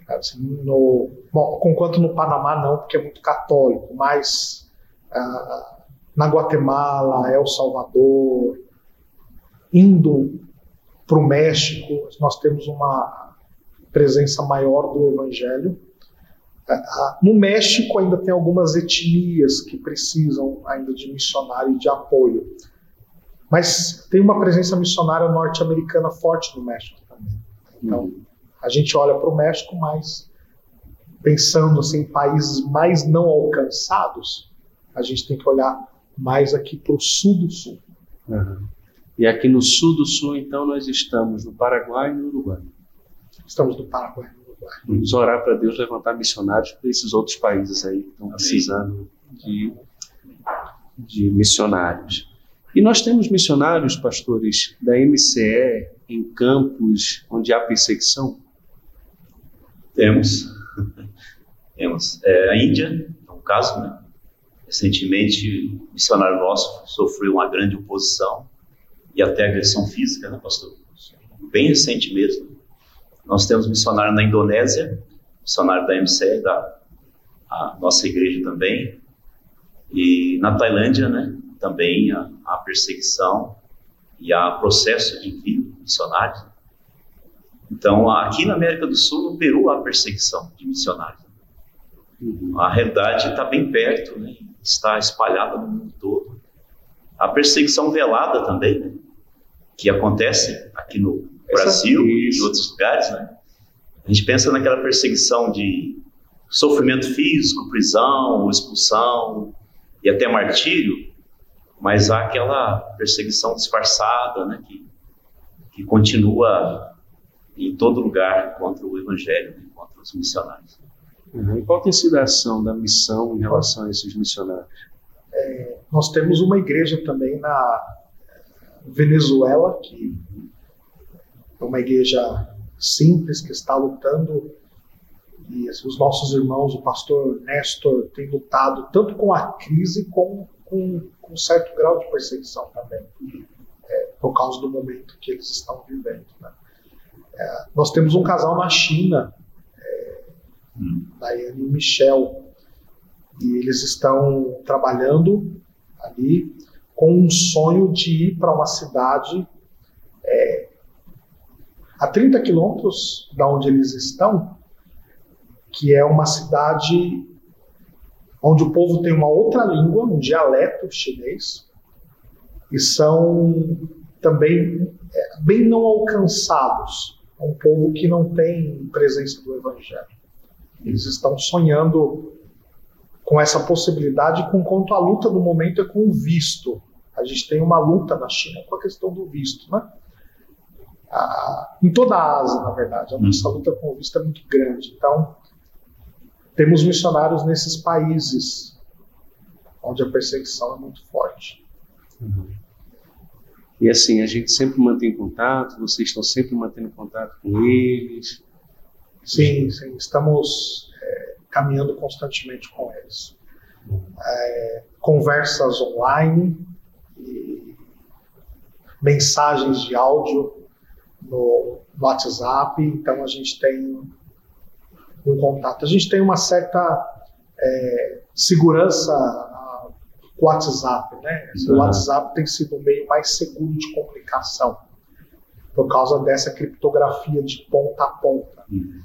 C: Assim, no, bom, conquanto no Panamá não, porque é muito católico, mas ah, na Guatemala, El Salvador, indo para o México, nós temos uma presença maior do Evangelho. É, no México ainda tem algumas etnias que precisam ainda de missionário e de apoio. Mas tem uma presença missionária norte-americana forte no México também. Então, a gente olha para o México, mas pensando assim, em países mais não alcançados, a gente tem que olhar mais aqui para o sul do sul.
A: Uhum. E aqui no sul do sul, então, nós estamos no Paraguai e no Uruguai.
C: Estamos no Paraguai e no Uruguai.
A: Vamos orar para Deus levantar missionários para esses outros países aí que estão precisando de, de missionários. E nós temos missionários, pastores, da MCE em campos onde há perseguição?
B: Temos. Temos. É, a Índia, é um caso, né? Recentemente, um missionário nosso sofreu uma grande oposição e até agressão física, né, pastor? bem recente mesmo. Nós temos missionário na Indonésia, missionário da MCE, da nossa igreja também, e na Tailândia, né, também a, a perseguição e há processo de envio missionários. Então, aqui na América do Sul, no Peru, há perseguição de missionários. Uhum. A realidade está bem perto, né? Está espalhada no mundo todo. A perseguição velada também, né? que acontece aqui no Brasil e em outros lugares. Né? A gente pensa naquela perseguição de sofrimento físico, prisão, expulsão e até martírio, mas há aquela perseguição disfarçada, né, que, que continua em todo lugar contra o evangelho, né, contra os missionários.
A: Uhum. E qual tem sido a ação da missão em relação a esses missionários?
C: É, nós temos uma igreja também na Venezuela, que é uma igreja simples que está lutando e os nossos irmãos, o pastor Nestor, tem lutado tanto com a crise como com, com um certo grau de perseguição também, é, por causa do momento que eles estão vivendo. Né? É, nós temos um casal na China, Daiane e Michel, e eles estão trabalhando ali com um sonho de ir para uma cidade é, a 30 quilômetros da onde eles estão, que é uma cidade onde o povo tem uma outra língua, um dialeto chinês, e são também é, bem não alcançados. Um povo que não tem presença do Evangelho. Eles estão sonhando com essa possibilidade, com quanto a luta no momento é com o visto. A gente tem uma luta na China com a questão do visto, né? Ah, em toda a Ásia, na verdade, a nossa luta com o visto é muito grande. Então, temos missionários nesses países onde a perseguição é muito forte.
A: Uhum. E assim, a gente sempre mantém contato, vocês estão sempre mantendo contato com eles?
C: Sim, sim, estamos é, caminhando constantemente com eles. É, conversas online, mensagens de áudio no, no WhatsApp, então a gente tem um contato. A gente tem uma certa é, segurança com o WhatsApp, né? O WhatsApp tem sido o meio mais seguro de comunicação por causa dessa criptografia de ponta a ponta. Uhum.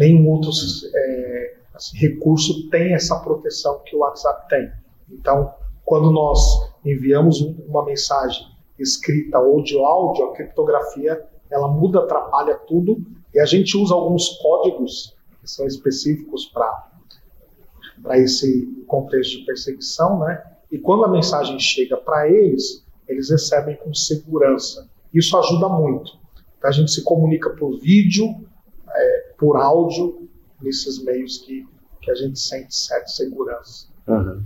C: Nenhum outro é, assim, recurso tem essa proteção que o WhatsApp tem. Então, quando nós enviamos uma mensagem escrita ou de áudio, a criptografia ela muda, atrapalha tudo e a gente usa alguns códigos que são específicos para esse contexto de perseguição, né? E quando a mensagem chega para eles, eles recebem com segurança. Isso ajuda muito. Então, a gente se comunica por vídeo, por áudio, nesses meios que, que a gente sente certa segurança.
A: Uhum.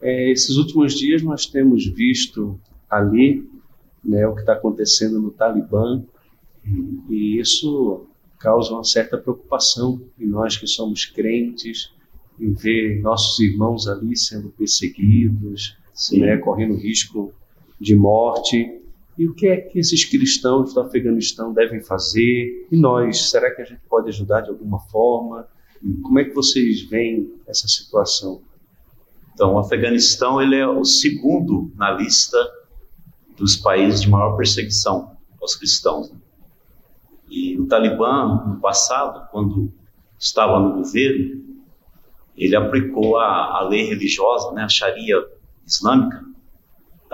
A: É, esses últimos dias nós temos visto ali né, o que está acontecendo no Talibã, e isso causa uma certa preocupação em nós que somos crentes, em ver nossos irmãos ali sendo perseguidos, né, correndo risco de morte. E o que é que esses cristãos do Afeganistão devem fazer? E nós, será que a gente pode ajudar de alguma forma? Como é que vocês veem essa situação?
B: Então, o Afeganistão ele é o segundo na lista dos países de maior perseguição aos cristãos. E o Talibã, no passado, quando estava no governo, ele aplicou a, a lei religiosa, né, a Sharia islâmica,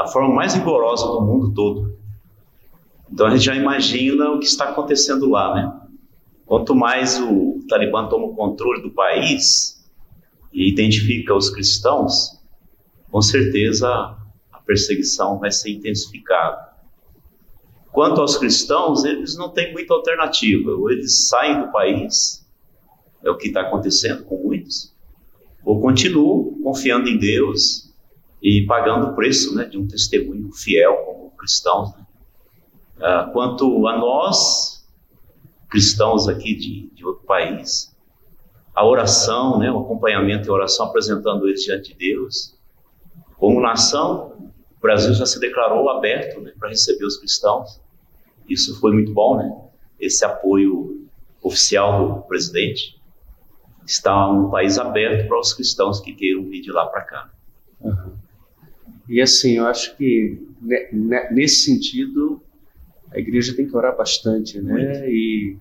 B: da forma mais rigorosa do mundo todo. Então a gente já imagina o que está acontecendo lá, né? Quanto mais o Talibã toma o controle do país e identifica os cristãos, com certeza a perseguição vai ser intensificada. Quanto aos cristãos, eles não têm muita alternativa. Ou eles saem do país, é o que está acontecendo com muitos, ou continuam confiando em Deus e pagando o preço né, de um testemunho fiel como cristãos. Né? Ah, quanto a nós, cristãos aqui de, de outro país, a oração, né, o acompanhamento e a oração apresentando eles diante de Deus. Como nação, o Brasil já se declarou aberto né, para receber os cristãos isso foi muito bom, né? Esse apoio oficial do presidente está um país aberto para os cristãos que queiram vir de lá para cá.
A: Uhum. E assim, eu acho que nesse sentido a igreja tem que orar bastante, né? Muito. E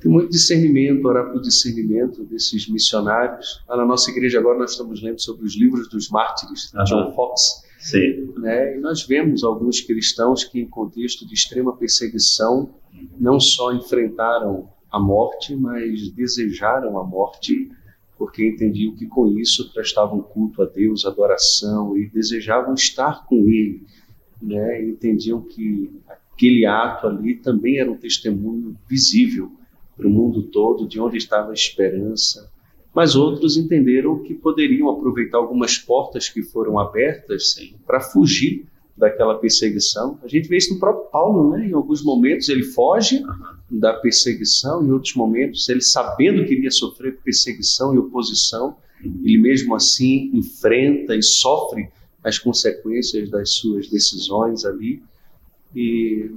A: tem muito discernimento, orar por discernimento desses missionários. Lá na nossa igreja agora nós estamos lendo sobre os livros dos mártires, uhum. John Fox.
B: Sim.
A: Né? E nós vemos alguns cristãos que, em contexto de extrema perseguição, não só enfrentaram a morte, mas desejaram a morte, porque entendiam que com isso prestavam culto a Deus, adoração e desejavam estar com Ele. Né? Entendiam que aquele ato ali também era um testemunho visível para o mundo todo de onde estava a esperança, mas outros entenderam que poderiam aproveitar algumas portas que foram abertas para fugir daquela perseguição. A gente vê isso no próprio Paulo, né? Em alguns momentos ele foge da perseguição, em outros momentos ele sabendo que iria sofrer perseguição e oposição, ele mesmo assim enfrenta e sofre as consequências das suas decisões ali. E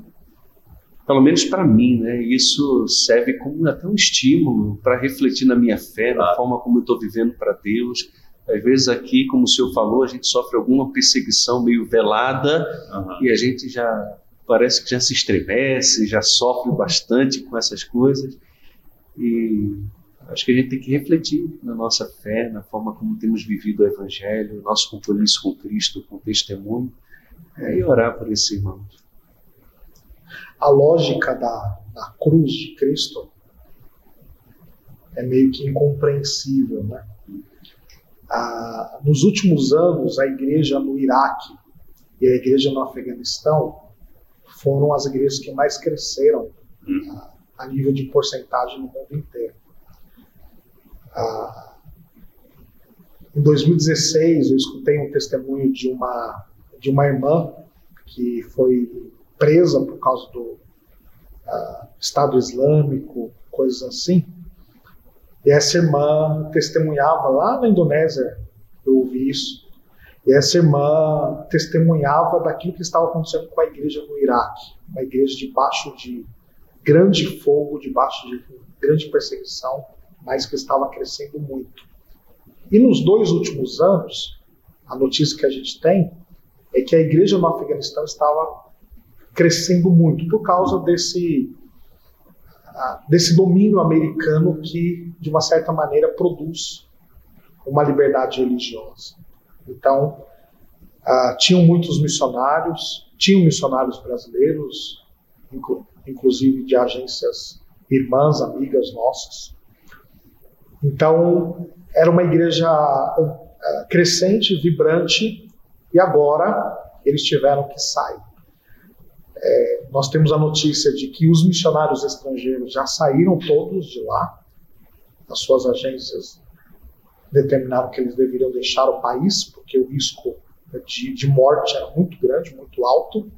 A: pelo menos para mim, né? Isso serve como até um estímulo para refletir na minha fé, na forma como eu estou vivendo para Deus. Às vezes aqui, como o senhor falou, a gente sofre alguma perseguição meio velada uhum. e a gente já parece que já se estremece, já sofre bastante com essas coisas. E acho que a gente tem que refletir na nossa fé, na forma como temos vivido o Evangelho, nosso compromisso com Cristo, com o testemunho, é, e orar por esses irmãos
C: a lógica da, da cruz de Cristo é meio que incompreensível, né? Nos últimos anos, a igreja no Iraque e a igreja no Afeganistão foram as igrejas que mais cresceram a nível de porcentagem no mundo inteiro. Em 2016, eu escutei um testemunho de uma, de uma irmã que foi presa por causa do Estado Islâmico, coisas assim. E essa irmã testemunhava lá na Indonésia, eu ouvi isso. E essa irmã testemunhava daquilo que estava acontecendo com a igreja no Iraque, uma igreja debaixo de grande fogo, debaixo de grande perseguição, mas que estava crescendo muito. E nos dois últimos anos, a notícia que a gente tem é que a igreja no Afeganistão estava crescendo muito por causa desse, desse domínio americano que, de uma certa maneira, produz uma liberdade religiosa. Então, uh, tinham muitos missionários, tinham missionários brasileiros, inclu inclusive de agências irmãs, amigas nossas. Então, era uma igreja uh, crescente, vibrante, e agora eles tiveram que sair. É, nós temos a notícia de que os missionários estrangeiros já saíram todos de lá, as suas agências determinaram que eles deveriam deixar o país, porque o risco de, de morte era muito grande, muito alto,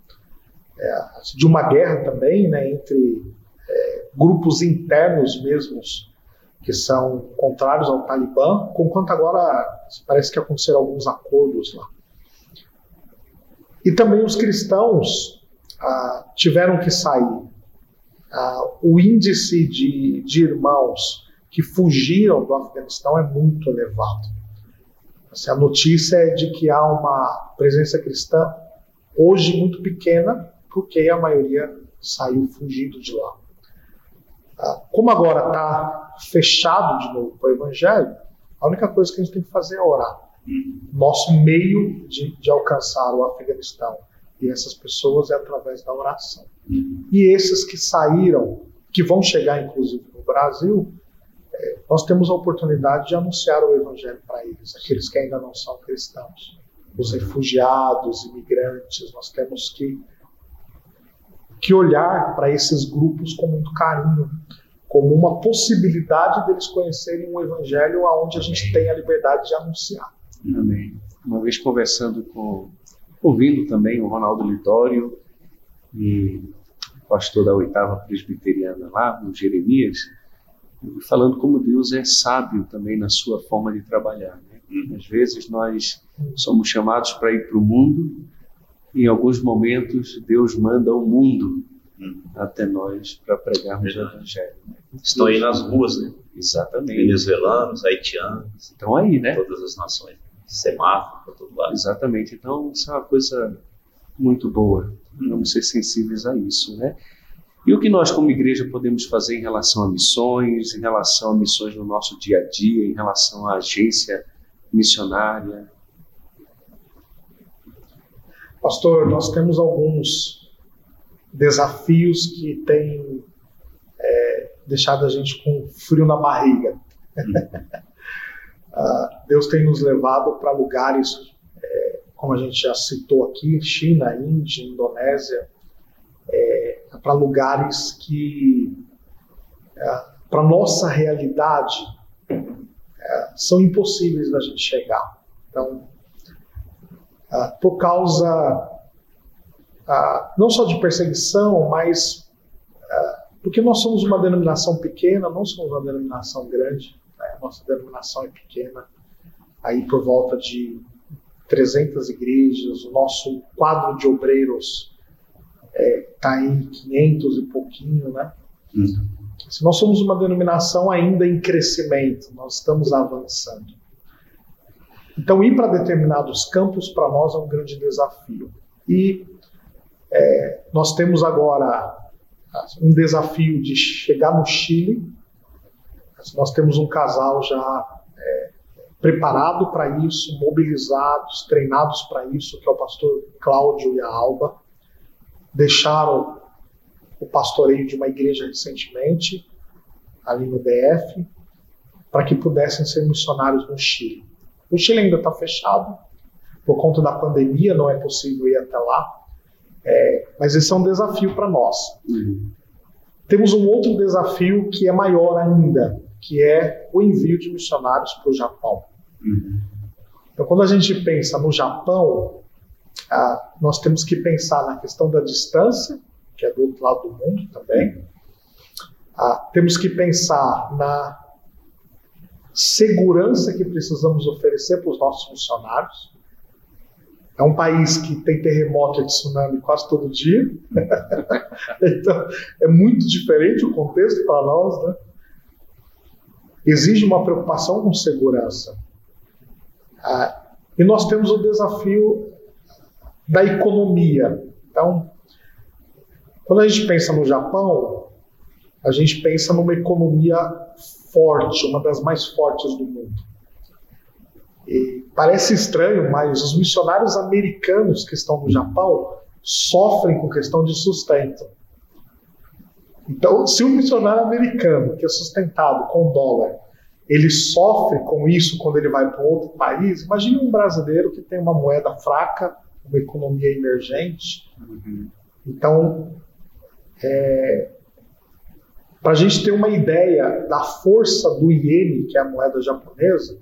C: é, de uma guerra também né, entre é, grupos internos mesmos que são contrários ao Talibã, conquanto agora parece que aconteceram alguns acordos lá. E também os cristãos ah, tiveram que sair. Ah, o índice de, de irmãos que fugiram do Afeganistão é muito elevado. Assim, a notícia é de que há uma presença cristã hoje muito pequena, porque a maioria saiu fugindo de lá. Ah, como agora está fechado de novo para o Evangelho, a única coisa que a gente tem que fazer é orar. Nosso meio de, de alcançar o Afeganistão e essas pessoas é através da oração. E esses que saíram, que vão chegar inclusive no Brasil, nós temos a oportunidade de anunciar o Evangelho para eles, aqueles que ainda não são cristãos, os refugiados, imigrantes. Nós temos que, que olhar para esses grupos com muito carinho, como uma possibilidade deles conhecerem um Evangelho aonde a gente tem a liberdade de anunciar.
A: Amém. Uma vez conversando com ouvindo também o Ronaldo Litório e o pastor da oitava presbiteriana lá, o Jeremias, falando como Deus é sábio também na sua forma de trabalhar. Né? Às vezes nós somos chamados para ir para o mundo e em alguns momentos Deus manda o mundo hum. até nós para pregarmos Verdade. o Evangelho. Né?
B: Estão aí nas ruas, né?
A: Exatamente.
B: Venezuelanos, haitianos.
A: Estão aí, né?
B: Todas as nações. Semáforo para todo lado.
A: Exatamente. Então, isso é uma coisa muito boa. Hum. Vamos ser sensíveis a isso, né? E o que nós, como igreja, podemos fazer em relação a missões, em relação a missões no nosso dia a dia, em relação à agência missionária?
C: Pastor, nós temos alguns desafios que têm é, deixado a gente com frio na barriga. uh, Deus tem nos levado para lugares, é, como a gente já citou aqui, China, Índia, Indonésia, é, para lugares que, é, para nossa realidade, é, são impossíveis da gente chegar. Então, é, por causa é, não só de perseguição, mas porque nós somos uma denominação pequena, não somos uma denominação grande, né? nossa denominação é pequena, aí por volta de 300 igrejas, o nosso quadro de obreiros está é, tá em 500 e pouquinho, né? Uhum. Se nós somos uma denominação ainda em crescimento, nós estamos avançando. Então, ir para determinados campos para nós é um grande desafio. E é, nós temos agora um desafio de chegar no Chile. Nós temos um casal já é, preparado para isso, mobilizados, treinados para isso, que é o pastor Cláudio e a Alba deixaram o pastoreio de uma igreja recentemente, ali no DF, para que pudessem ser missionários no Chile. O Chile ainda está fechado, por conta da pandemia, não é possível ir até lá, é, mas esse é um desafio para nós. Uhum. Temos um outro desafio que é maior ainda, que é o envio de missionários para o Japão. Uhum. Então, quando a gente pensa no Japão, ah, nós temos que pensar na questão da distância, que é do outro lado do mundo também. Ah, temos que pensar na segurança que precisamos oferecer para os nossos funcionários. É um país que tem terremoto e tsunami quase todo dia. então, é muito diferente o contexto para nós, né? Exige uma preocupação com segurança. Ah, e nós temos o desafio da economia. Então, quando a gente pensa no Japão, a gente pensa numa economia forte, uma das mais fortes do mundo. E parece estranho, mas os missionários americanos que estão no Japão sofrem com questão de sustento. Então, se um missionário americano que é sustentado com dólar, ele sofre com isso quando ele vai para outro país, imagine um brasileiro que tem uma moeda fraca uma economia emergente. Uhum. Então, é, para a gente ter uma ideia da força do iene, que é a moeda japonesa,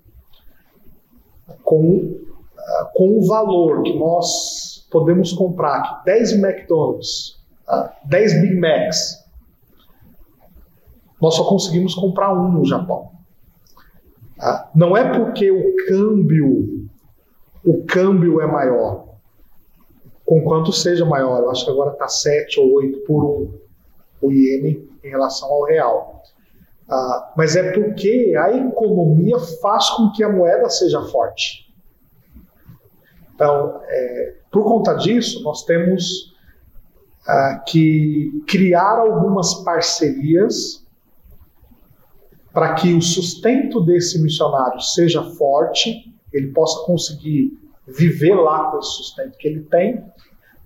C: com, ah, com o valor que nós podemos comprar aqui, 10 McDonald's, 10 ah, Big Macs, nós só conseguimos comprar um no Japão. Ah, não é porque o câmbio, o câmbio é maior, com quanto seja maior. Eu acho que agora está 7 ou 8 por 1 o iene em relação ao real. Ah, mas é porque a economia faz com que a moeda seja forte. Então, é, por conta disso, nós temos ah, que criar algumas parcerias para que o sustento desse missionário seja forte, ele possa conseguir viver lá com esse sustento que ele tem,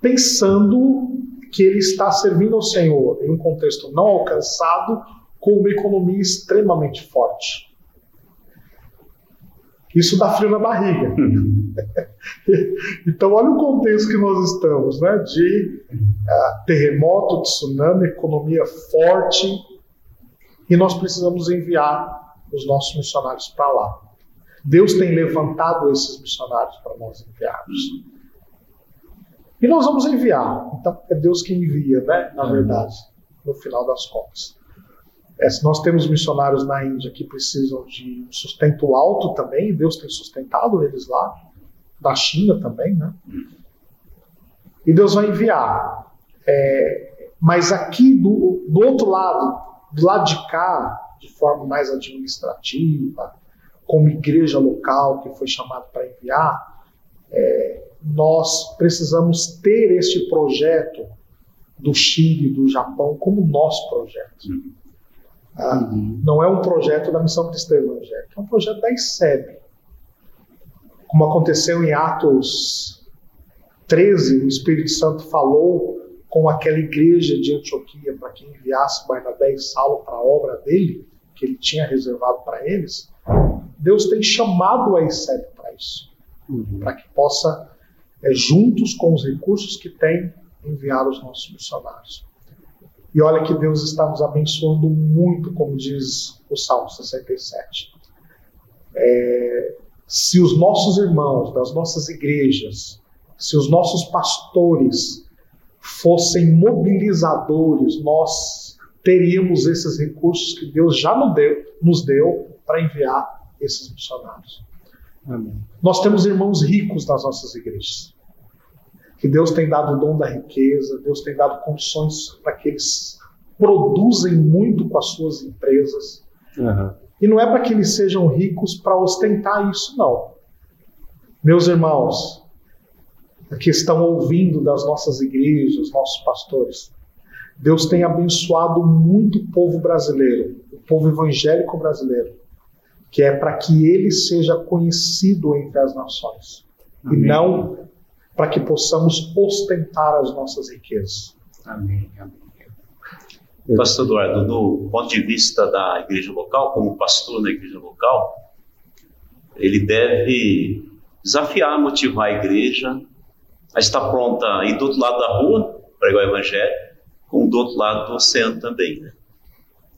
C: pensando que ele está servindo ao Senhor em um contexto não alcançado, com uma economia extremamente forte. Isso dá frio na barriga. então, olha o contexto que nós estamos, né? De uh, terremoto, tsunami, economia forte, e nós precisamos enviar os nossos missionários para lá. Deus tem levantado esses missionários para nós enviarmos. E nós vamos enviar. Então, é Deus que envia, né? Na verdade, no final das contas. É, se nós temos missionários na Índia que precisam de um sustento alto também, Deus tem sustentado eles lá, da China também, né? E Deus vai enviar. É, Mas aqui do, do outro lado, do lado de cá, de forma mais administrativa, como igreja local que foi chamado para enviar, é, nós precisamos ter este projeto do Chile, do Japão, como nosso projeto. Uhum. Ah, não é um projeto da Missão Cristã Evangélica, é um projeto da ICEB. Como aconteceu em Atos 13, o Espírito Santo falou com aquela igreja de Antioquia para que enviasse Barnabé e Saulo para a obra dele, que ele tinha reservado para eles. Deus tem chamado a ICEB para isso, uhum. para que possa, é, juntos com os recursos que tem, enviar os nossos missionários. E olha que Deus está nos abençoando muito, como diz o Salmo 67. É, se os nossos irmãos das nossas igrejas, se os nossos pastores fossem mobilizadores, nós teríamos esses recursos que Deus já nos deu, nos deu para enviar esses missionários. Amém. Nós temos irmãos ricos nas nossas igrejas que Deus tem dado o dom da riqueza, Deus tem dado condições para que eles produzem muito com as suas empresas. Uhum. E não é para que eles sejam ricos para ostentar isso, não. Meus irmãos, que estão ouvindo das nossas igrejas, nossos pastores, Deus tem abençoado muito o povo brasileiro, o povo evangélico brasileiro, que é para que ele seja conhecido entre as nações. Amém. E não para que possamos ostentar as nossas riquezas.
B: Amém. Amém. Pastor Eduardo, do ponto de vista da igreja local, como pastor na igreja local, ele deve desafiar, motivar a igreja a estar pronta a ir do outro lado da rua, pregar o evangelho, como do outro lado do oceano também. Né?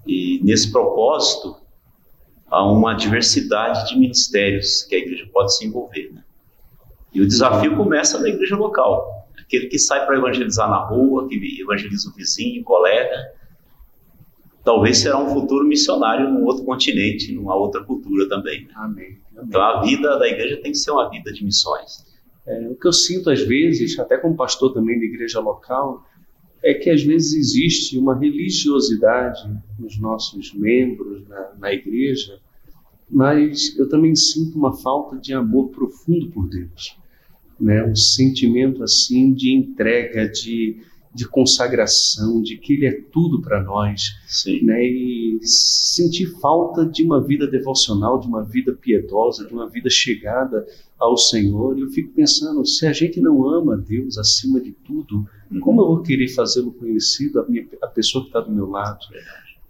B: E nesse propósito, há uma diversidade de ministérios que a igreja pode se envolver. Né? E o desafio começa na igreja local. Aquele que sai para evangelizar na rua, que evangeliza o vizinho, o colega, talvez será um futuro missionário num outro continente, numa outra cultura também.
A: Amém.
B: Amém. Então a vida da igreja tem que ser uma vida de missões.
A: É, o que eu sinto às vezes, até como pastor também da igreja local, é que às vezes existe uma religiosidade nos nossos membros na, na igreja, mas eu também sinto uma falta de amor profundo por Deus né, um sentimento assim de entrega, de, de consagração, de que Ele é tudo para nós, Sim. né, e sentir falta de uma vida devocional, de uma vida piedosa, de uma vida chegada ao Senhor. E eu fico pensando, se a gente não ama Deus acima de tudo, como eu vou querer fazê-lo conhecido a, minha, a pessoa que está do meu lado?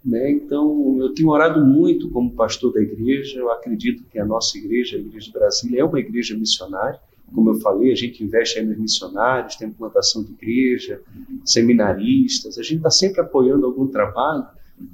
A: Né? Então, eu tenho orado muito como pastor da igreja. Eu acredito que a nossa igreja, a Igreja de Brasília, é uma igreja missionária. Como eu falei, a gente investe nos missionários, tem implantação de igreja, seminaristas, a gente está sempre apoiando algum trabalho,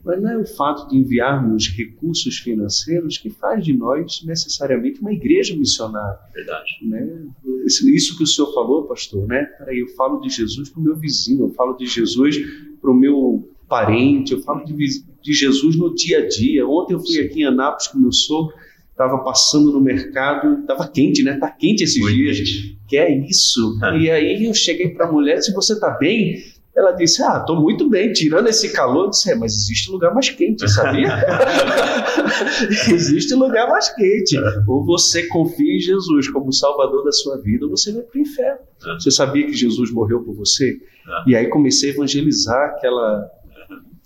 A: mas não é o fato de enviarmos recursos financeiros que faz de nós necessariamente uma igreja missionária.
B: Verdade.
A: Né? Isso que o senhor falou, pastor, né? Peraí, eu falo de Jesus para o meu vizinho, eu falo de Jesus para o meu parente, eu falo de, de, Jesus no dia a dia. Ontem eu fui Sim. aqui em Anápolis com meu sogro, estava passando no mercado, estava quente, né? Tá quente esses Muito dias. Quente. Que é isso? Ah. E aí eu cheguei para a mulher, se você tá bem, ela disse: Ah, tô muito bem, tirando esse calor. Eu disse: é, mas existe lugar mais quente, sabia? existe lugar mais quente. Ou você confia em Jesus como Salvador da sua vida, ou você vai para o inferno. Você sabia que Jesus morreu por você? E aí comecei a evangelizar aquela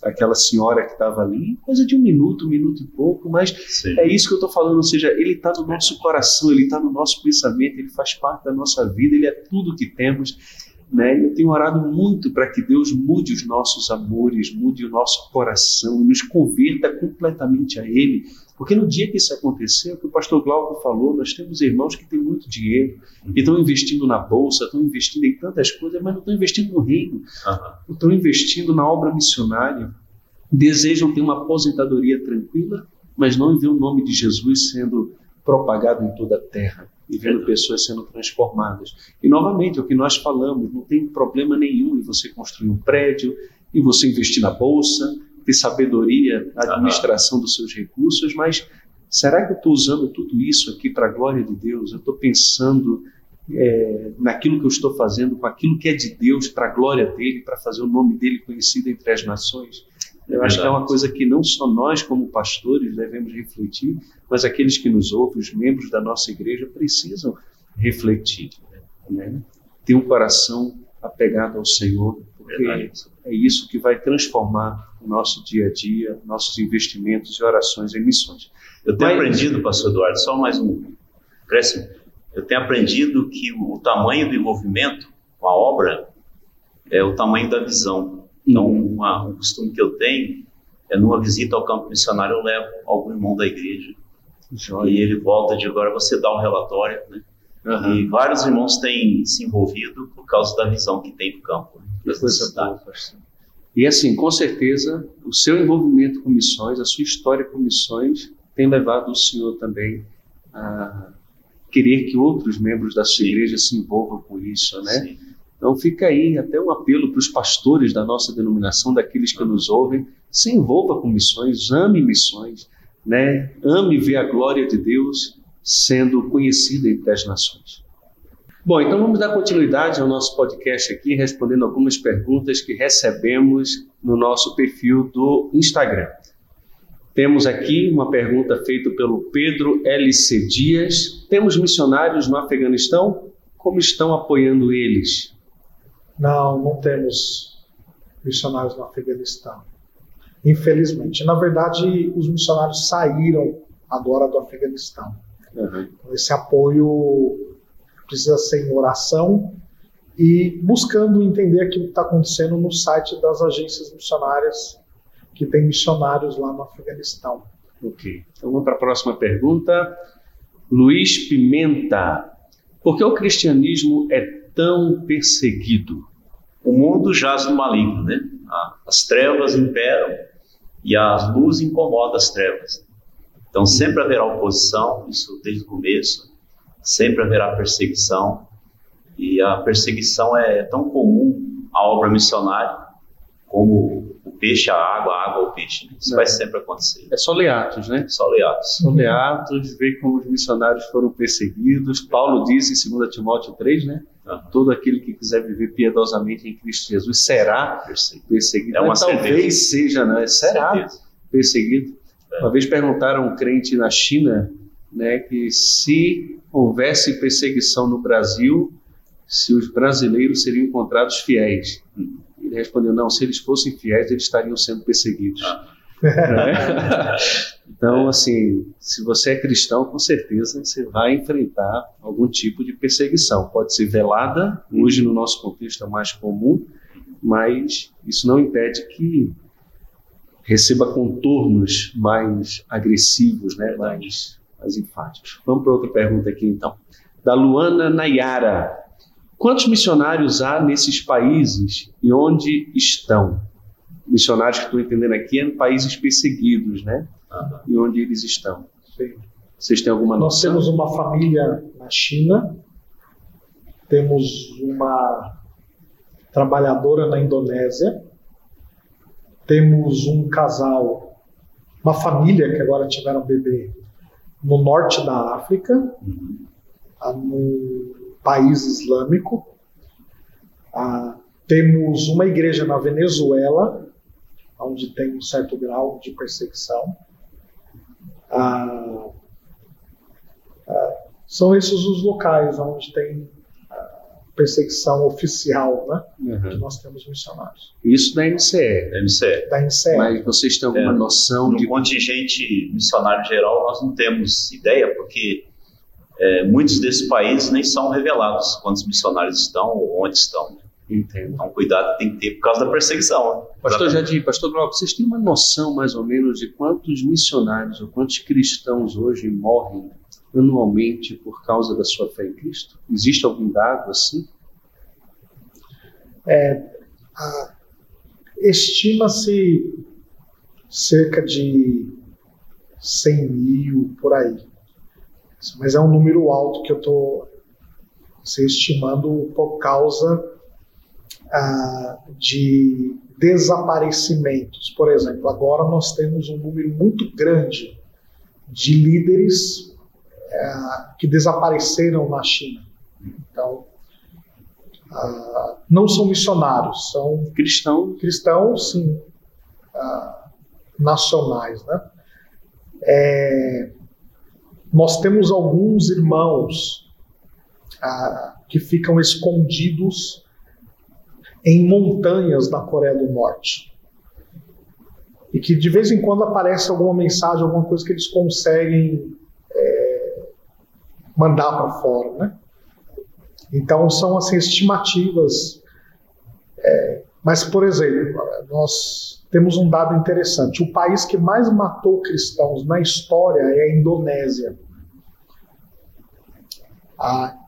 A: aquela senhora que estava ali, coisa de um minuto, um minuto e pouco, mas Sim. é isso que eu estou falando, ou seja, ele está no nosso coração, ele está no nosso pensamento, ele faz parte da nossa vida, ele é tudo que temos. Né? Eu tenho orado muito para que Deus mude os nossos amores, mude o nosso coração e nos converta completamente a Ele. Porque no dia que isso acontecer, o que o pastor Glauco falou, nós temos irmãos que têm muito dinheiro, que estão investindo na bolsa, estão investindo em tantas coisas, mas não estão investindo no reino, uhum. estão investindo na obra missionária, desejam ter uma aposentadoria tranquila, mas não ver o nome de Jesus sendo propagado em toda a terra e vendo pessoas sendo transformadas. E novamente, é o que nós falamos, não tem problema nenhum em você construir um prédio, e você investir na bolsa, ter sabedoria na administração dos seus recursos, mas será que eu estou usando tudo isso aqui para a glória de Deus? Eu estou pensando é, naquilo que eu estou fazendo, com aquilo que é de Deus, para a glória dele, para fazer o nome dele conhecido entre as nações. Eu acho que é uma coisa que não só nós, como pastores, devemos refletir, mas aqueles que nos ouvem, os membros da nossa igreja, precisam refletir. Né? Ter um coração apegado ao Senhor, porque é isso que vai transformar o nosso dia a dia, nossos investimentos e orações em missões.
B: Eu tenho mas, aprendido, pastor Eduardo, só mais um acréscimo, eu tenho aprendido que o tamanho do envolvimento com a obra é o tamanho da visão. Então, uma, um costume que eu tenho é numa visita ao campo missionário, eu levo algum irmão da igreja. Joia. E ele volta de agora você dá um relatório, né? Uhum. E vários irmãos têm se envolvido por causa da visão que tem do campo. Né?
A: boa, E assim, com certeza, o seu envolvimento com missões, a sua história com missões, tem levado o senhor também a querer que outros membros da sua Sim. igreja se envolvam com isso, né? Sim. Então fica aí até um apelo para os pastores da nossa denominação, daqueles que nos ouvem, se envolva com missões, ame missões, né? Ame ver a glória de Deus sendo conhecida entre as nações. Bom, então vamos dar continuidade ao nosso podcast aqui, respondendo algumas perguntas que recebemos no nosso perfil do Instagram. Temos aqui uma pergunta feita pelo Pedro LC Dias. Temos missionários no Afeganistão? Como estão apoiando eles?
C: Não, não temos missionários no Afeganistão. Infelizmente. Na verdade, os missionários saíram agora do Afeganistão. Uhum. Esse apoio precisa ser em oração e buscando entender aquilo que está acontecendo no site das agências missionárias que tem missionários lá no Afeganistão.
A: Ok. Então vamos para a próxima pergunta. Luiz Pimenta. Por que o cristianismo é tão perseguido?
B: O mundo jaz no maligno, né? As trevas imperam e as luzes incomodam as trevas. Então sempre haverá oposição, isso desde o começo, sempre haverá perseguição. E a perseguição é tão comum à obra missionária como peixe a água, a água ao peixe. Isso é. vai sempre acontecer.
A: É só Leatos, né?
B: Só Leatos.
A: Só Leatos, ver como os missionários foram perseguidos. Paulo diz em 2 Timóteo 3, né? Uhum. Todo aquele que quiser viver piedosamente em Cristo Jesus será perseguido. É uma talvez seja, né? Será certeza. perseguido. É. Uma vez perguntaram a um crente na China, né, que se houvesse perseguição no Brasil, se os brasileiros seriam encontrados fiéis. Uhum. Ele respondeu: não, se eles fossem fiéis, eles estariam sendo perseguidos. Ah. Né? então, assim, se você é cristão, com certeza você vai enfrentar algum tipo de perseguição. Pode ser velada, hoje no nosso contexto é mais comum, mas isso não impede que receba contornos mais agressivos, né? mais, mais enfáticos. Vamos para outra pergunta aqui, então. Da Luana Nayara. Quantos missionários há nesses países e onde estão? Missionários que estou entendendo aqui é em países perseguidos, né? Uhum. E onde eles estão? Sim. Vocês têm alguma noção?
C: Nós temos uma família na China, temos uma trabalhadora na Indonésia, temos um casal, uma família que agora tiveram bebê no norte da África, uhum. no país islâmico. Ah, temos uma igreja na Venezuela, onde tem um certo grau de perseguição. Ah, ah, são esses os locais onde tem perseguição oficial, né? Uhum. Que nós temos missionários.
A: Isso da MCE.
B: Da MCE.
C: Da MCE.
A: Mas vocês têm alguma é, noção
B: no
A: de.
B: No contingente missionário geral, nós não temos ideia, porque é, muitos desses países nem são revelados quantos missionários estão ou onde estão. Né?
A: Entendo.
B: Então, cuidado tem que ter por causa da perseguição. Né?
A: Pastor Jadir, Pastor Glauco, vocês têm uma noção mais ou menos de quantos missionários ou quantos cristãos hoje morrem anualmente por causa da sua fé em Cristo? Existe algum dado assim?
C: É, Estima-se cerca de 100 mil por aí mas é um número alto que eu estou estimando por causa ah, de desaparecimentos. Por exemplo, agora nós temos um número muito grande de líderes ah, que desapareceram na China. ah, não são missionários, são
A: cristãos,
C: cristãos, sim, ah, nacionais, né? É, nós temos alguns irmãos ah, que ficam escondidos em montanhas da Coreia do Norte. E que de vez em quando aparece alguma mensagem, alguma coisa que eles conseguem é, mandar para fora. Né? Então são assim, estimativas. É, mas, por exemplo, nós temos um dado interessante: o país que mais matou cristãos na história é a Indonésia. Ah,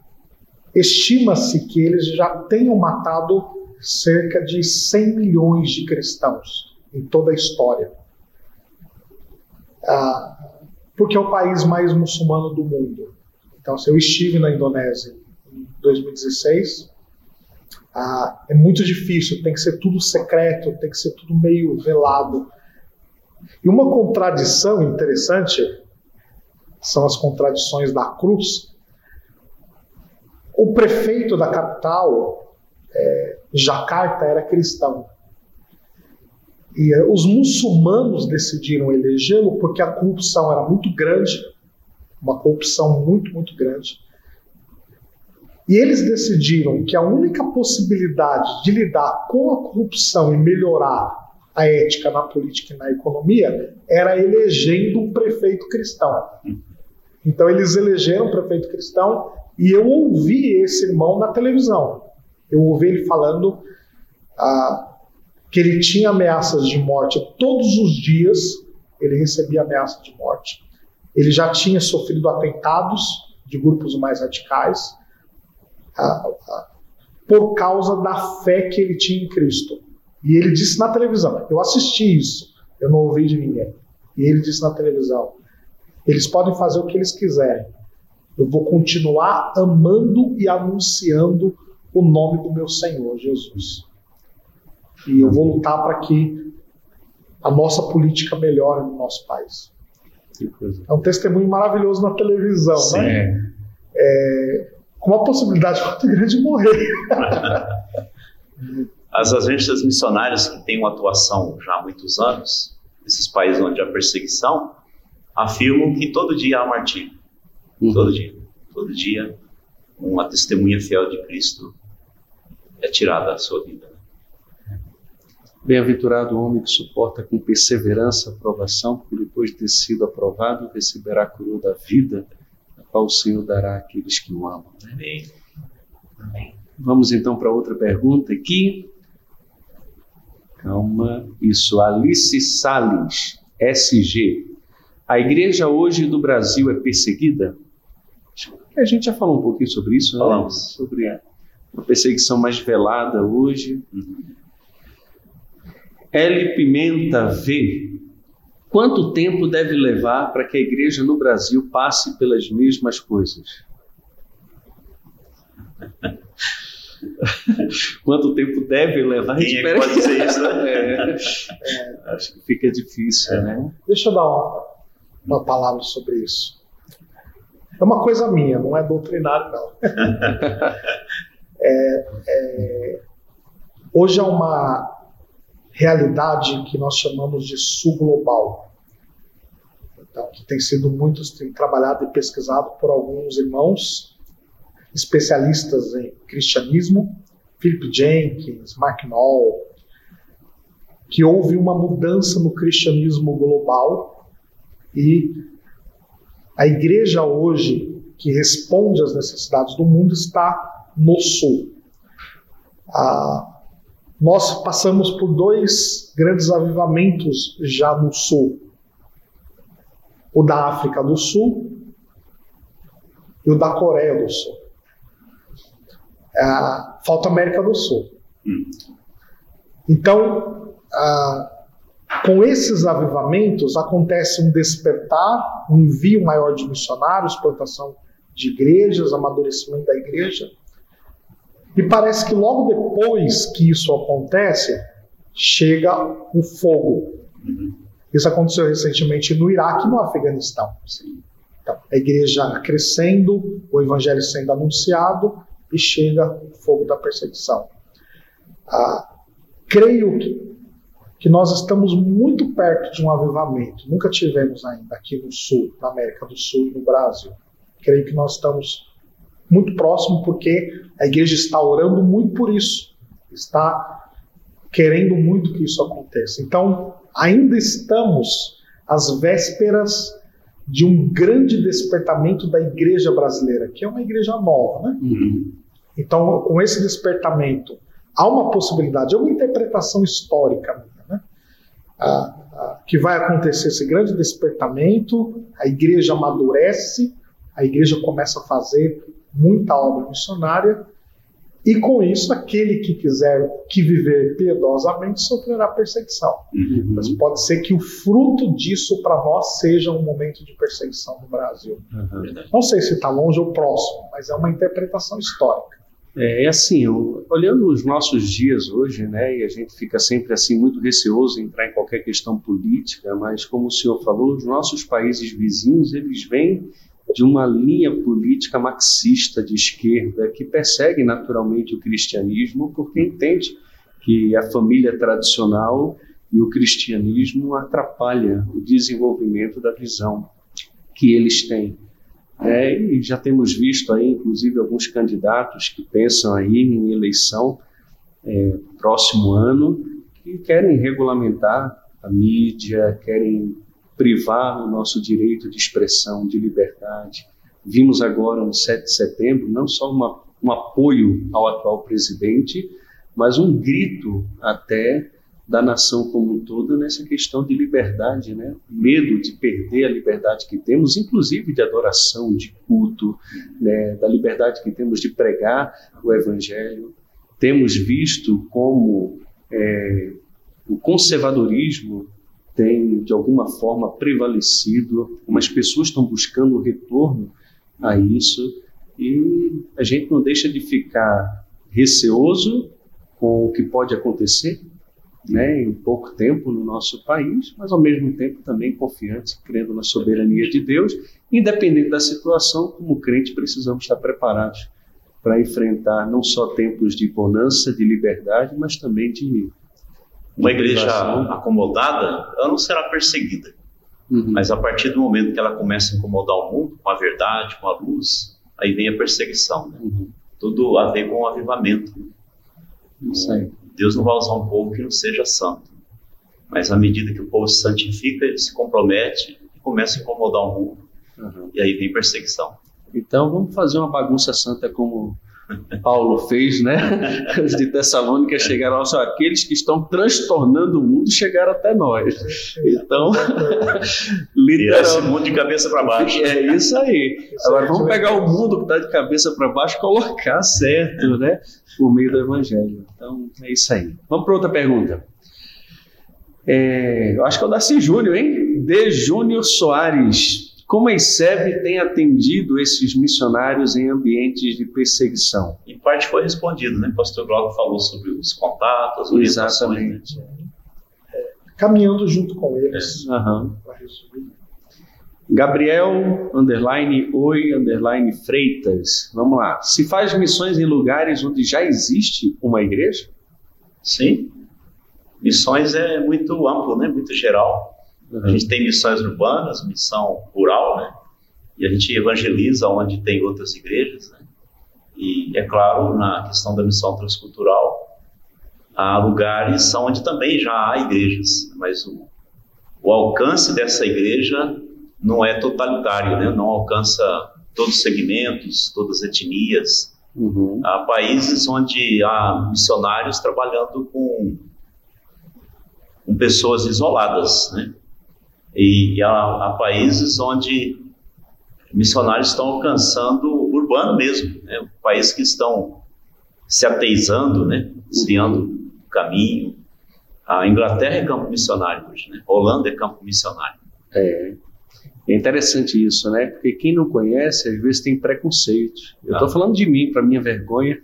C: Estima-se que eles já tenham matado cerca de 100 milhões de cristãos em toda a história. Ah, porque é o país mais muçulmano do mundo. Então, se eu estive na Indonésia em 2016, ah, é muito difícil, tem que ser tudo secreto, tem que ser tudo meio velado. E uma contradição interessante são as contradições da cruz, o prefeito da capital, é, Jacarta, era cristão. E é, os muçulmanos decidiram elegê-lo porque a corrupção era muito grande, uma corrupção muito, muito grande. E eles decidiram que a única possibilidade de lidar com a corrupção e melhorar a ética na política e na economia era elegendo um prefeito cristão. Então eles elegeram um prefeito cristão e eu ouvi esse irmão na televisão. Eu ouvi ele falando ah, que ele tinha ameaças de morte todos os dias, ele recebia ameaça de morte. Ele já tinha sofrido atentados de grupos mais radicais ah, ah, por causa da fé que ele tinha em Cristo. E ele disse na televisão: Eu assisti isso, eu não ouvi de ninguém. E ele disse na televisão: Eles podem fazer o que eles quiserem, eu vou continuar amando e anunciando o nome do meu Senhor Jesus. E eu vou lutar para que a nossa política melhore no nosso país. É um testemunho maravilhoso na televisão,
B: Sim.
C: né? É, com uma possibilidade muito grande de morrer.
B: As agências missionárias que têm uma atuação já há muitos anos, nesses países onde há perseguição, afirmam que todo dia há martírio. Uhum. Todo dia. Todo dia, uma testemunha fiel de Cristo é tirada da sua vida.
A: Bem-aventurado o homem que suporta com perseverança a aprovação, porque depois de ter sido aprovado, receberá a coroa da vida, a qual o Senhor dará àqueles que o amam.
B: Amém.
A: Amém. Vamos então para outra pergunta aqui. Calma. Isso, Alice Salles, SG. A igreja hoje do Brasil é perseguida? A gente já falou um pouquinho sobre isso, né?
B: Falamos.
A: Sobre a perseguição mais velada hoje.
B: Uhum.
A: L. Pimenta V. Quanto tempo deve levar para que a igreja no Brasil passe pelas mesmas coisas? Quanto tempo deve levar?
B: Quem é que pode dizer isso, né?
A: É, é, acho que fica difícil, né?
C: Deixa eu dar uma, uma palavra sobre isso. É uma coisa minha, não é doutrinário, não. é, é, hoje é uma realidade que nós chamamos de subglobal. Então, que tem sido muito tem trabalhado e pesquisado por alguns irmãos especialistas em cristianismo, Philip Jenkins, Mark Knoll, que houve uma mudança no cristianismo global e a igreja hoje, que responde às necessidades do mundo, está no sul. Ah, nós passamos por dois grandes avivamentos já no sul: o da África do Sul e o da Coreia do Sul. Ah, falta América do Sul. Então, ah, com esses avivamentos, acontece um despertar, um envio maior de missionários, plantação de igrejas, amadurecimento da igreja. E parece que logo depois que isso acontece, chega o fogo. Isso aconteceu recentemente no Iraque e no Afeganistão. Então, a igreja crescendo, o evangelho sendo anunciado, e chega o fogo da perseguição. Ah, creio que, que nós estamos muito perto de um avivamento. Nunca tivemos ainda aqui no Sul, na América do Sul e no Brasil. Creio que nós estamos muito próximo porque a igreja está orando muito por isso. Está querendo muito que isso aconteça. Então, ainda estamos às vésperas de um grande despertamento da igreja brasileira, que é uma igreja nova, né? Uhum. Então, com esse despertamento, há uma possibilidade, é uma interpretação histórica? Ah, ah, que vai acontecer esse grande despertamento, a igreja amadurece, a igreja começa a fazer muita obra missionária, e com isso, aquele que quiser que viver piedosamente sofrerá perseguição. Uhum. Mas pode ser que o fruto disso para nós seja um momento de perseguição no Brasil. Uhum. Não sei se está longe ou próximo, mas é uma interpretação histórica.
A: É, é assim, olhando os nossos dias hoje, né, e a gente fica sempre assim muito receoso em entrar em qualquer questão política, mas como o senhor falou, os nossos países vizinhos, eles vêm de uma linha política marxista de esquerda que persegue naturalmente o cristianismo porque entende que a família tradicional e o cristianismo atrapalha o desenvolvimento da visão que eles têm. É, e já temos visto aí, inclusive, alguns candidatos que pensam aí em eleição é, próximo ano que querem regulamentar a mídia, querem privar o nosso direito de expressão, de liberdade. Vimos agora, no 7 de setembro, não só uma, um apoio ao atual presidente, mas um grito até da nação como um todo nessa questão de liberdade, né? Medo de perder a liberdade que temos, inclusive de adoração, de culto, né? da liberdade que temos de pregar o evangelho. Temos visto como é, o conservadorismo tem de alguma forma prevalecido, como as pessoas estão buscando retorno a isso e a gente não deixa de ficar receoso com o que pode acontecer né, em pouco tempo no nosso país, mas ao mesmo tempo também confiante, crendo na soberania de Deus, independente da situação, como crente precisamos estar preparados para enfrentar não só tempos de bonança, de liberdade, mas também de
B: uma igreja acomodada, ela não será perseguida. Uhum. Mas a partir do momento que ela começa a incomodar o mundo com a verdade, com a luz, aí vem a perseguição. Né? Uhum. Tudo a ver com o avivamento. Deus não vai usar um povo que não seja santo. Mas à medida que o povo se santifica, ele se compromete e começa a incomodar o mundo. Uhum. E aí vem perseguição.
A: Então vamos fazer uma bagunça santa como Paulo fez, né? Os de Tessalônica chegaram aos aqueles que estão transtornando o mundo chegaram até nós. Então,
B: literalmente. o mundo de cabeça para baixo.
A: É isso aí. Agora vamos pegar o mundo que está de cabeça para baixo e colocar certo, né? Por meio do Evangelho. Então, é isso aí. Vamos para outra pergunta. É, eu acho que é o Darcy Júnior, hein? De Júnior Soares. Como a ICEB tem atendido esses missionários em ambientes de perseguição?
B: Em parte foi respondido, né? O pastor Glauco falou sobre os contatos, as orientações. Exatamente.
C: É, caminhando junto com eles.
A: É. Uhum. Gabriel, underline, oi, underline, Freitas. Vamos lá. Se faz missões em lugares onde já existe uma igreja?
B: Sim. Missões é muito amplo, né? Muito geral. Uhum. A gente tem missões urbanas, missão rural, né? E a gente evangeliza onde tem outras igrejas, né? E, é claro, na questão da missão transcultural, há lugares onde também já há igrejas, mas o, o alcance dessa igreja não é totalitário, né? Não alcança todos os segmentos, todas as etnias. Uhum. Há países onde há missionários trabalhando com, com pessoas isoladas, né? E, há, países onde missionários estão alcançando o urbano mesmo, né? países que estão se ateizando, né? desviando o caminho. A Inglaterra é campo missionário hoje, né? A Holanda é campo missionário.
A: É. É interessante isso, né? Porque quem não conhece, às vezes tem preconceito. Eu estou ah. falando de mim, para minha vergonha.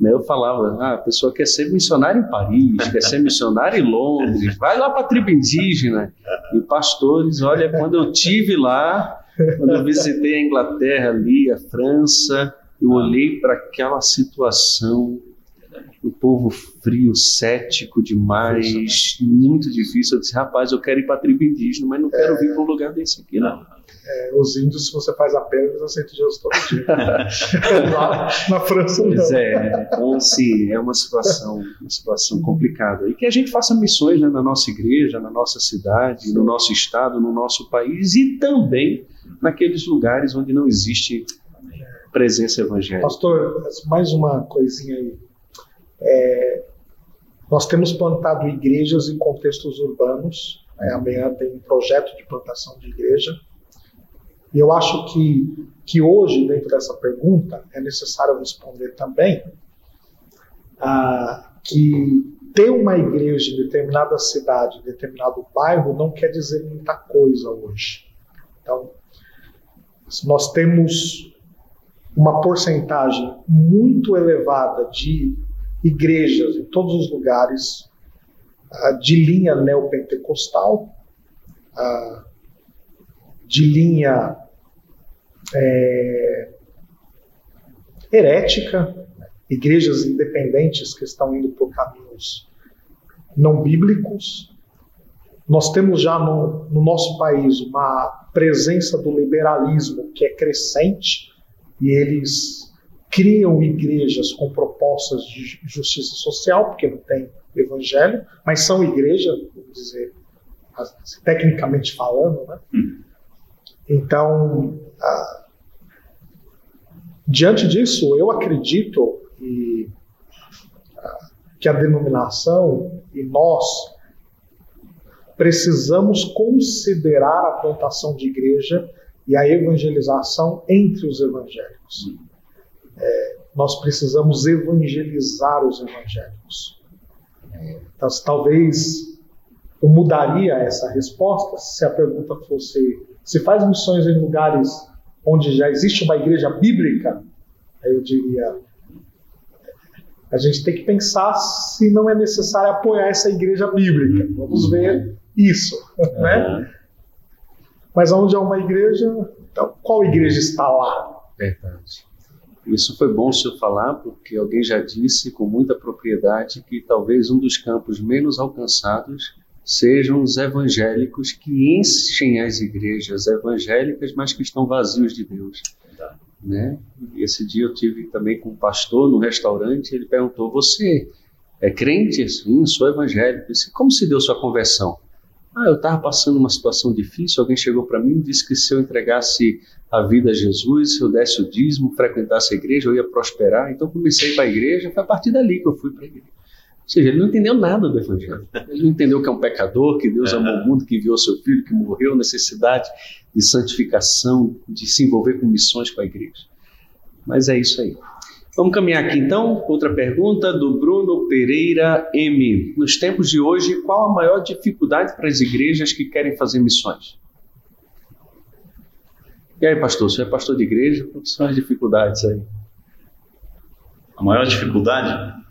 A: Né? Eu falava, ah, a pessoa quer ser missionário em Paris, quer ser missionário em Londres, vai lá para a tribo indígena. E pastores, olha, quando eu tive lá, quando eu visitei a Inglaterra ali, a França, Eu olhei para aquela situação, povo frio, cético demais, muito difícil. Eu disse, rapaz, eu quero ir para a tribo indígena, mas não quero vir para um lugar desse aqui, não.
C: É, os índios, se você faz a perna, você sente Jesus todo dia. Lá na França, não.
A: Pois é, então, assim, é uma situação, uma situação complicada. E que a gente faça missões né, na nossa igreja, na nossa cidade, no nosso estado, no nosso país e também naqueles lugares onde não existe presença evangélica.
C: Pastor, mais uma coisinha aí. É, nós temos plantado igrejas em contextos urbanos. Né? Amanhã tem um projeto de plantação de igreja. E eu acho que, que hoje, dentro dessa pergunta, é necessário responder também ah, que ter uma igreja em determinada cidade, em determinado bairro, não quer dizer muita coisa hoje. Então, nós temos uma porcentagem muito elevada de igrejas em todos os lugares ah, de linha neopentecostal, ah, de linha é, herética, igrejas independentes que estão indo por caminhos não bíblicos. Nós temos já no, no nosso país uma presença do liberalismo que é crescente e eles criam igrejas com propostas de justiça social, porque não tem evangelho, mas são igreja, vamos dizer, tecnicamente falando, né? Hum. Então, ah, diante disso, eu acredito que, ah, que a denominação e nós precisamos considerar a plantação de igreja e a evangelização entre os evangélicos. É, nós precisamos evangelizar os evangélicos. Então, talvez eu mudaria essa resposta se a pergunta fosse: se faz missões em lugares onde já existe uma igreja bíblica? Aí eu diria: a gente tem que pensar se não é necessário apoiar essa igreja bíblica. Vamos ver isso, né? Mas onde há uma igreja, então, qual igreja está lá?
A: Verdade. Isso foi bom o senhor falar, porque alguém já disse com muita propriedade que talvez um dos campos menos alcançados sejam os evangélicos que enchem as igrejas evangélicas, mas que estão vazios de Deus. Né? Esse dia eu tive também com um pastor no restaurante, ele perguntou: Você é crente? Sim, sou evangélico. Disse, Como se deu sua conversão? Ah, eu estava passando uma situação difícil, alguém chegou para mim e disse que se eu entregasse a vida a Jesus, se eu desse o dízimo, frequentasse a igreja, eu ia prosperar. Então comecei para a igreja, foi a partir dali que eu fui para a igreja. Ou seja, ele não entendeu nada do Evangelho. Ele não entendeu que é um pecador, que Deus amou o mundo, que enviou seu filho, que morreu, necessidade de santificação, de se envolver com missões com a igreja. Mas é isso aí. Vamos caminhar aqui então. Outra pergunta do Bruno Pereira M. Nos tempos de hoje, qual a maior dificuldade para as igrejas que querem fazer missões? E aí, pastor, você é pastor de igreja? Quais são as dificuldades aí?
B: A maior dificuldade?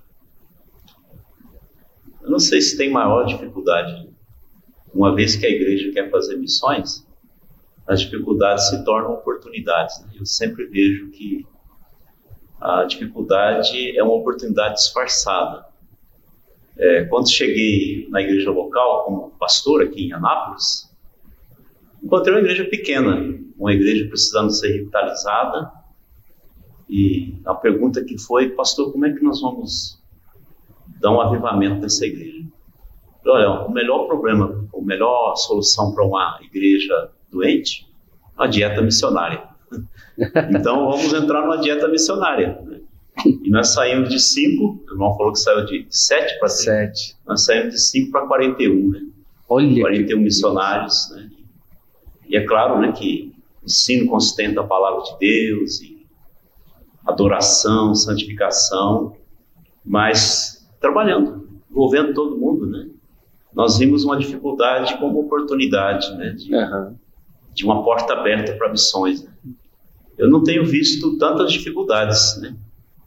B: Eu não sei se tem maior dificuldade. Uma vez que a igreja quer fazer missões, as dificuldades se tornam oportunidades. Né? Eu sempre vejo que a dificuldade é uma oportunidade disfarçada. É, quando cheguei na igreja local, como pastor aqui em Anápolis, encontrei uma igreja pequena, uma igreja precisando ser revitalizada. E a pergunta que foi, pastor, como é que nós vamos dar um avivamento nessa igreja? Olha, o melhor problema, a melhor solução para uma igreja doente é a dieta missionária. Então vamos entrar numa dieta missionária. Né? E nós saímos de 5, o irmão falou que saiu de 7 para 7. Nós saímos de 5 para 41, né? Olha 41 missionários, né? E é claro, né, que ensino consistente da palavra de Deus e adoração, santificação, mas trabalhando, envolvendo todo mundo, né? Nós vimos uma dificuldade como oportunidade, né? De, uhum. de uma porta aberta para missões. Né? eu não tenho visto tantas dificuldades, né?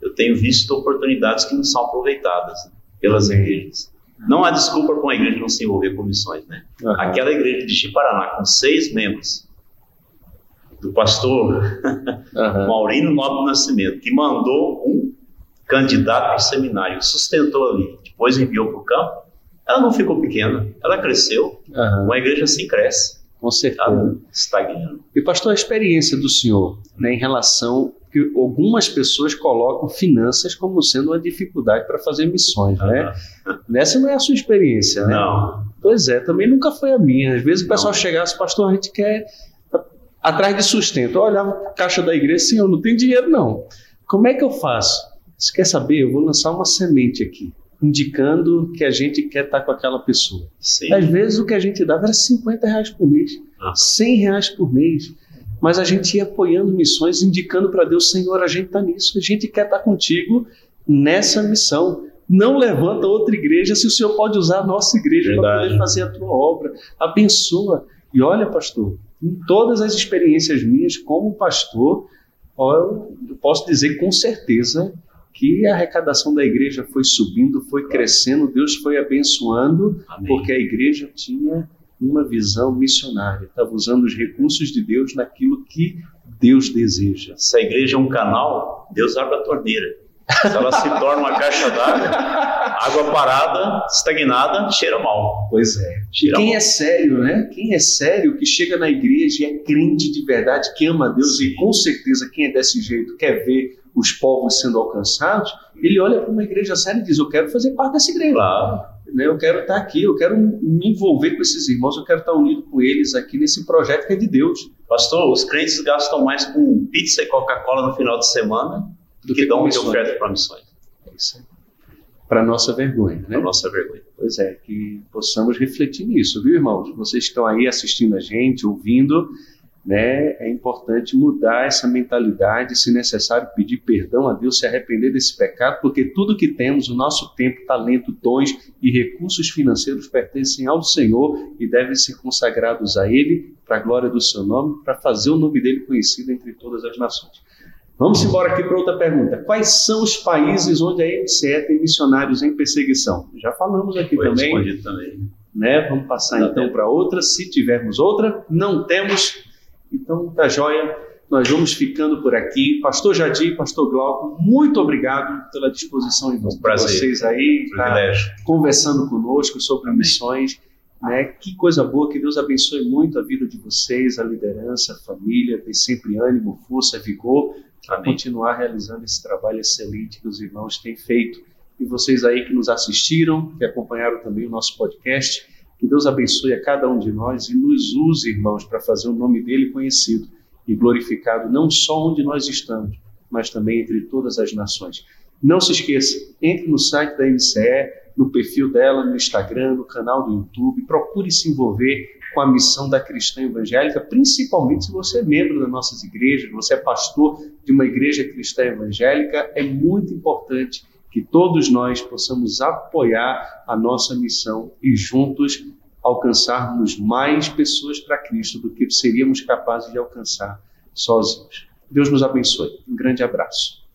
B: Eu tenho visto oportunidades que não são aproveitadas né, pelas igrejas. Não há desculpa para uma igreja não se envolver com missões, né? Uhum. Aquela igreja de Chiparaná com seis membros, do pastor uhum. Maurino Nobre Nascimento, que mandou um candidato para o seminário, sustentou ali, depois enviou para o campo, ela não ficou pequena, ela cresceu. Uhum. Uma igreja assim cresce.
A: Com certeza.
B: Estagnando.
A: E, pastor, a experiência do senhor né, em relação que algumas pessoas colocam finanças como sendo uma dificuldade para fazer missões, né? Nessa não é a sua experiência, né?
B: Não.
A: Pois é, também nunca foi a minha. Às vezes o pessoal não. chegasse, pastor, a gente quer atrás de sustento. Eu olhava a caixa da igreja, senhor, eu não tenho dinheiro não. Como é que eu faço? Você quer saber? Eu vou lançar uma semente aqui indicando que a gente quer estar com aquela pessoa. Sim. Às vezes o que a gente dava era 50 reais por mês, ah. 100 reais por mês. Mas a gente ia apoiando missões, indicando para Deus, Senhor, a gente está nisso, a gente quer estar contigo nessa missão. Não levanta outra igreja se o Senhor pode usar a nossa igreja para poder fazer a tua obra. Abençoa. E olha, pastor, em todas as experiências minhas como pastor, eu posso dizer com certeza que a arrecadação da igreja foi subindo, foi crescendo, Deus foi abençoando, Amém. porque a igreja tinha uma visão missionária, estava usando os recursos de Deus naquilo que Deus deseja.
B: Se a igreja é um canal, Deus abre a torneira. Se ela se torna uma caixa d'água, água parada, estagnada, cheira mal.
A: Pois é. Cheira quem mal. é sério, né? Quem é sério, que chega na igreja e é crente de verdade, que ama Deus Sim. e com certeza quem é desse jeito quer ver os povos sendo alcançados, ele olha para uma igreja séria e diz: Eu quero fazer parte dessa igreja.
B: Claro.
A: Né? Eu quero estar aqui, eu quero me envolver com esses irmãos, eu quero estar unido com eles aqui nesse projeto que é de Deus.
B: Pastor, os crentes gastam mais com pizza e Coca-Cola no final de semana do que, que dão de oferta para missões.
A: É isso Para nossa vergonha, né?
B: Para nossa vergonha.
A: Pois é, que possamos refletir nisso, viu, irmãos? Vocês que estão aí assistindo a gente, ouvindo, né, é importante mudar essa mentalidade, se necessário pedir perdão a Deus, se arrepender desse pecado, porque tudo que temos, o nosso tempo, talento, dons e recursos financeiros pertencem ao Senhor e devem ser consagrados a Ele para a glória do Seu nome, para fazer o nome dele conhecido entre todas as nações. Vamos embora aqui para outra pergunta. Quais são os países onde a MCE tem missionários em perseguição? Já falamos aqui
B: Foi
A: também.
B: também.
A: Né? Vamos passar Não então para outra. Se tivermos outra, não temos então, tá joia. Nós vamos ficando por aqui. Pastor Jadir, Pastor Glauco, muito obrigado pela disposição de vocês aí, tá conversando conosco sobre Amém. missões. Né? Que coisa boa, que Deus abençoe muito a vida de vocês, a liderança, a família, ter sempre ânimo, força, vigor para continuar realizando esse trabalho excelente que os irmãos têm feito. E vocês aí que nos assistiram, que acompanharam também o nosso podcast, que Deus abençoe a cada um de nós e nos use, irmãos, para fazer o nome dele conhecido e glorificado não só onde nós estamos, mas também entre todas as nações. Não se esqueça, entre no site da MCE, no perfil dela, no Instagram, no canal do YouTube, procure se envolver com a missão da cristã evangélica, principalmente se você é membro das nossas igrejas, você é pastor de uma igreja cristã evangélica, é muito importante que todos nós possamos apoiar a nossa missão e juntos alcançarmos mais pessoas para Cristo do que seríamos capazes de alcançar sozinhos. Deus nos abençoe. Um grande abraço.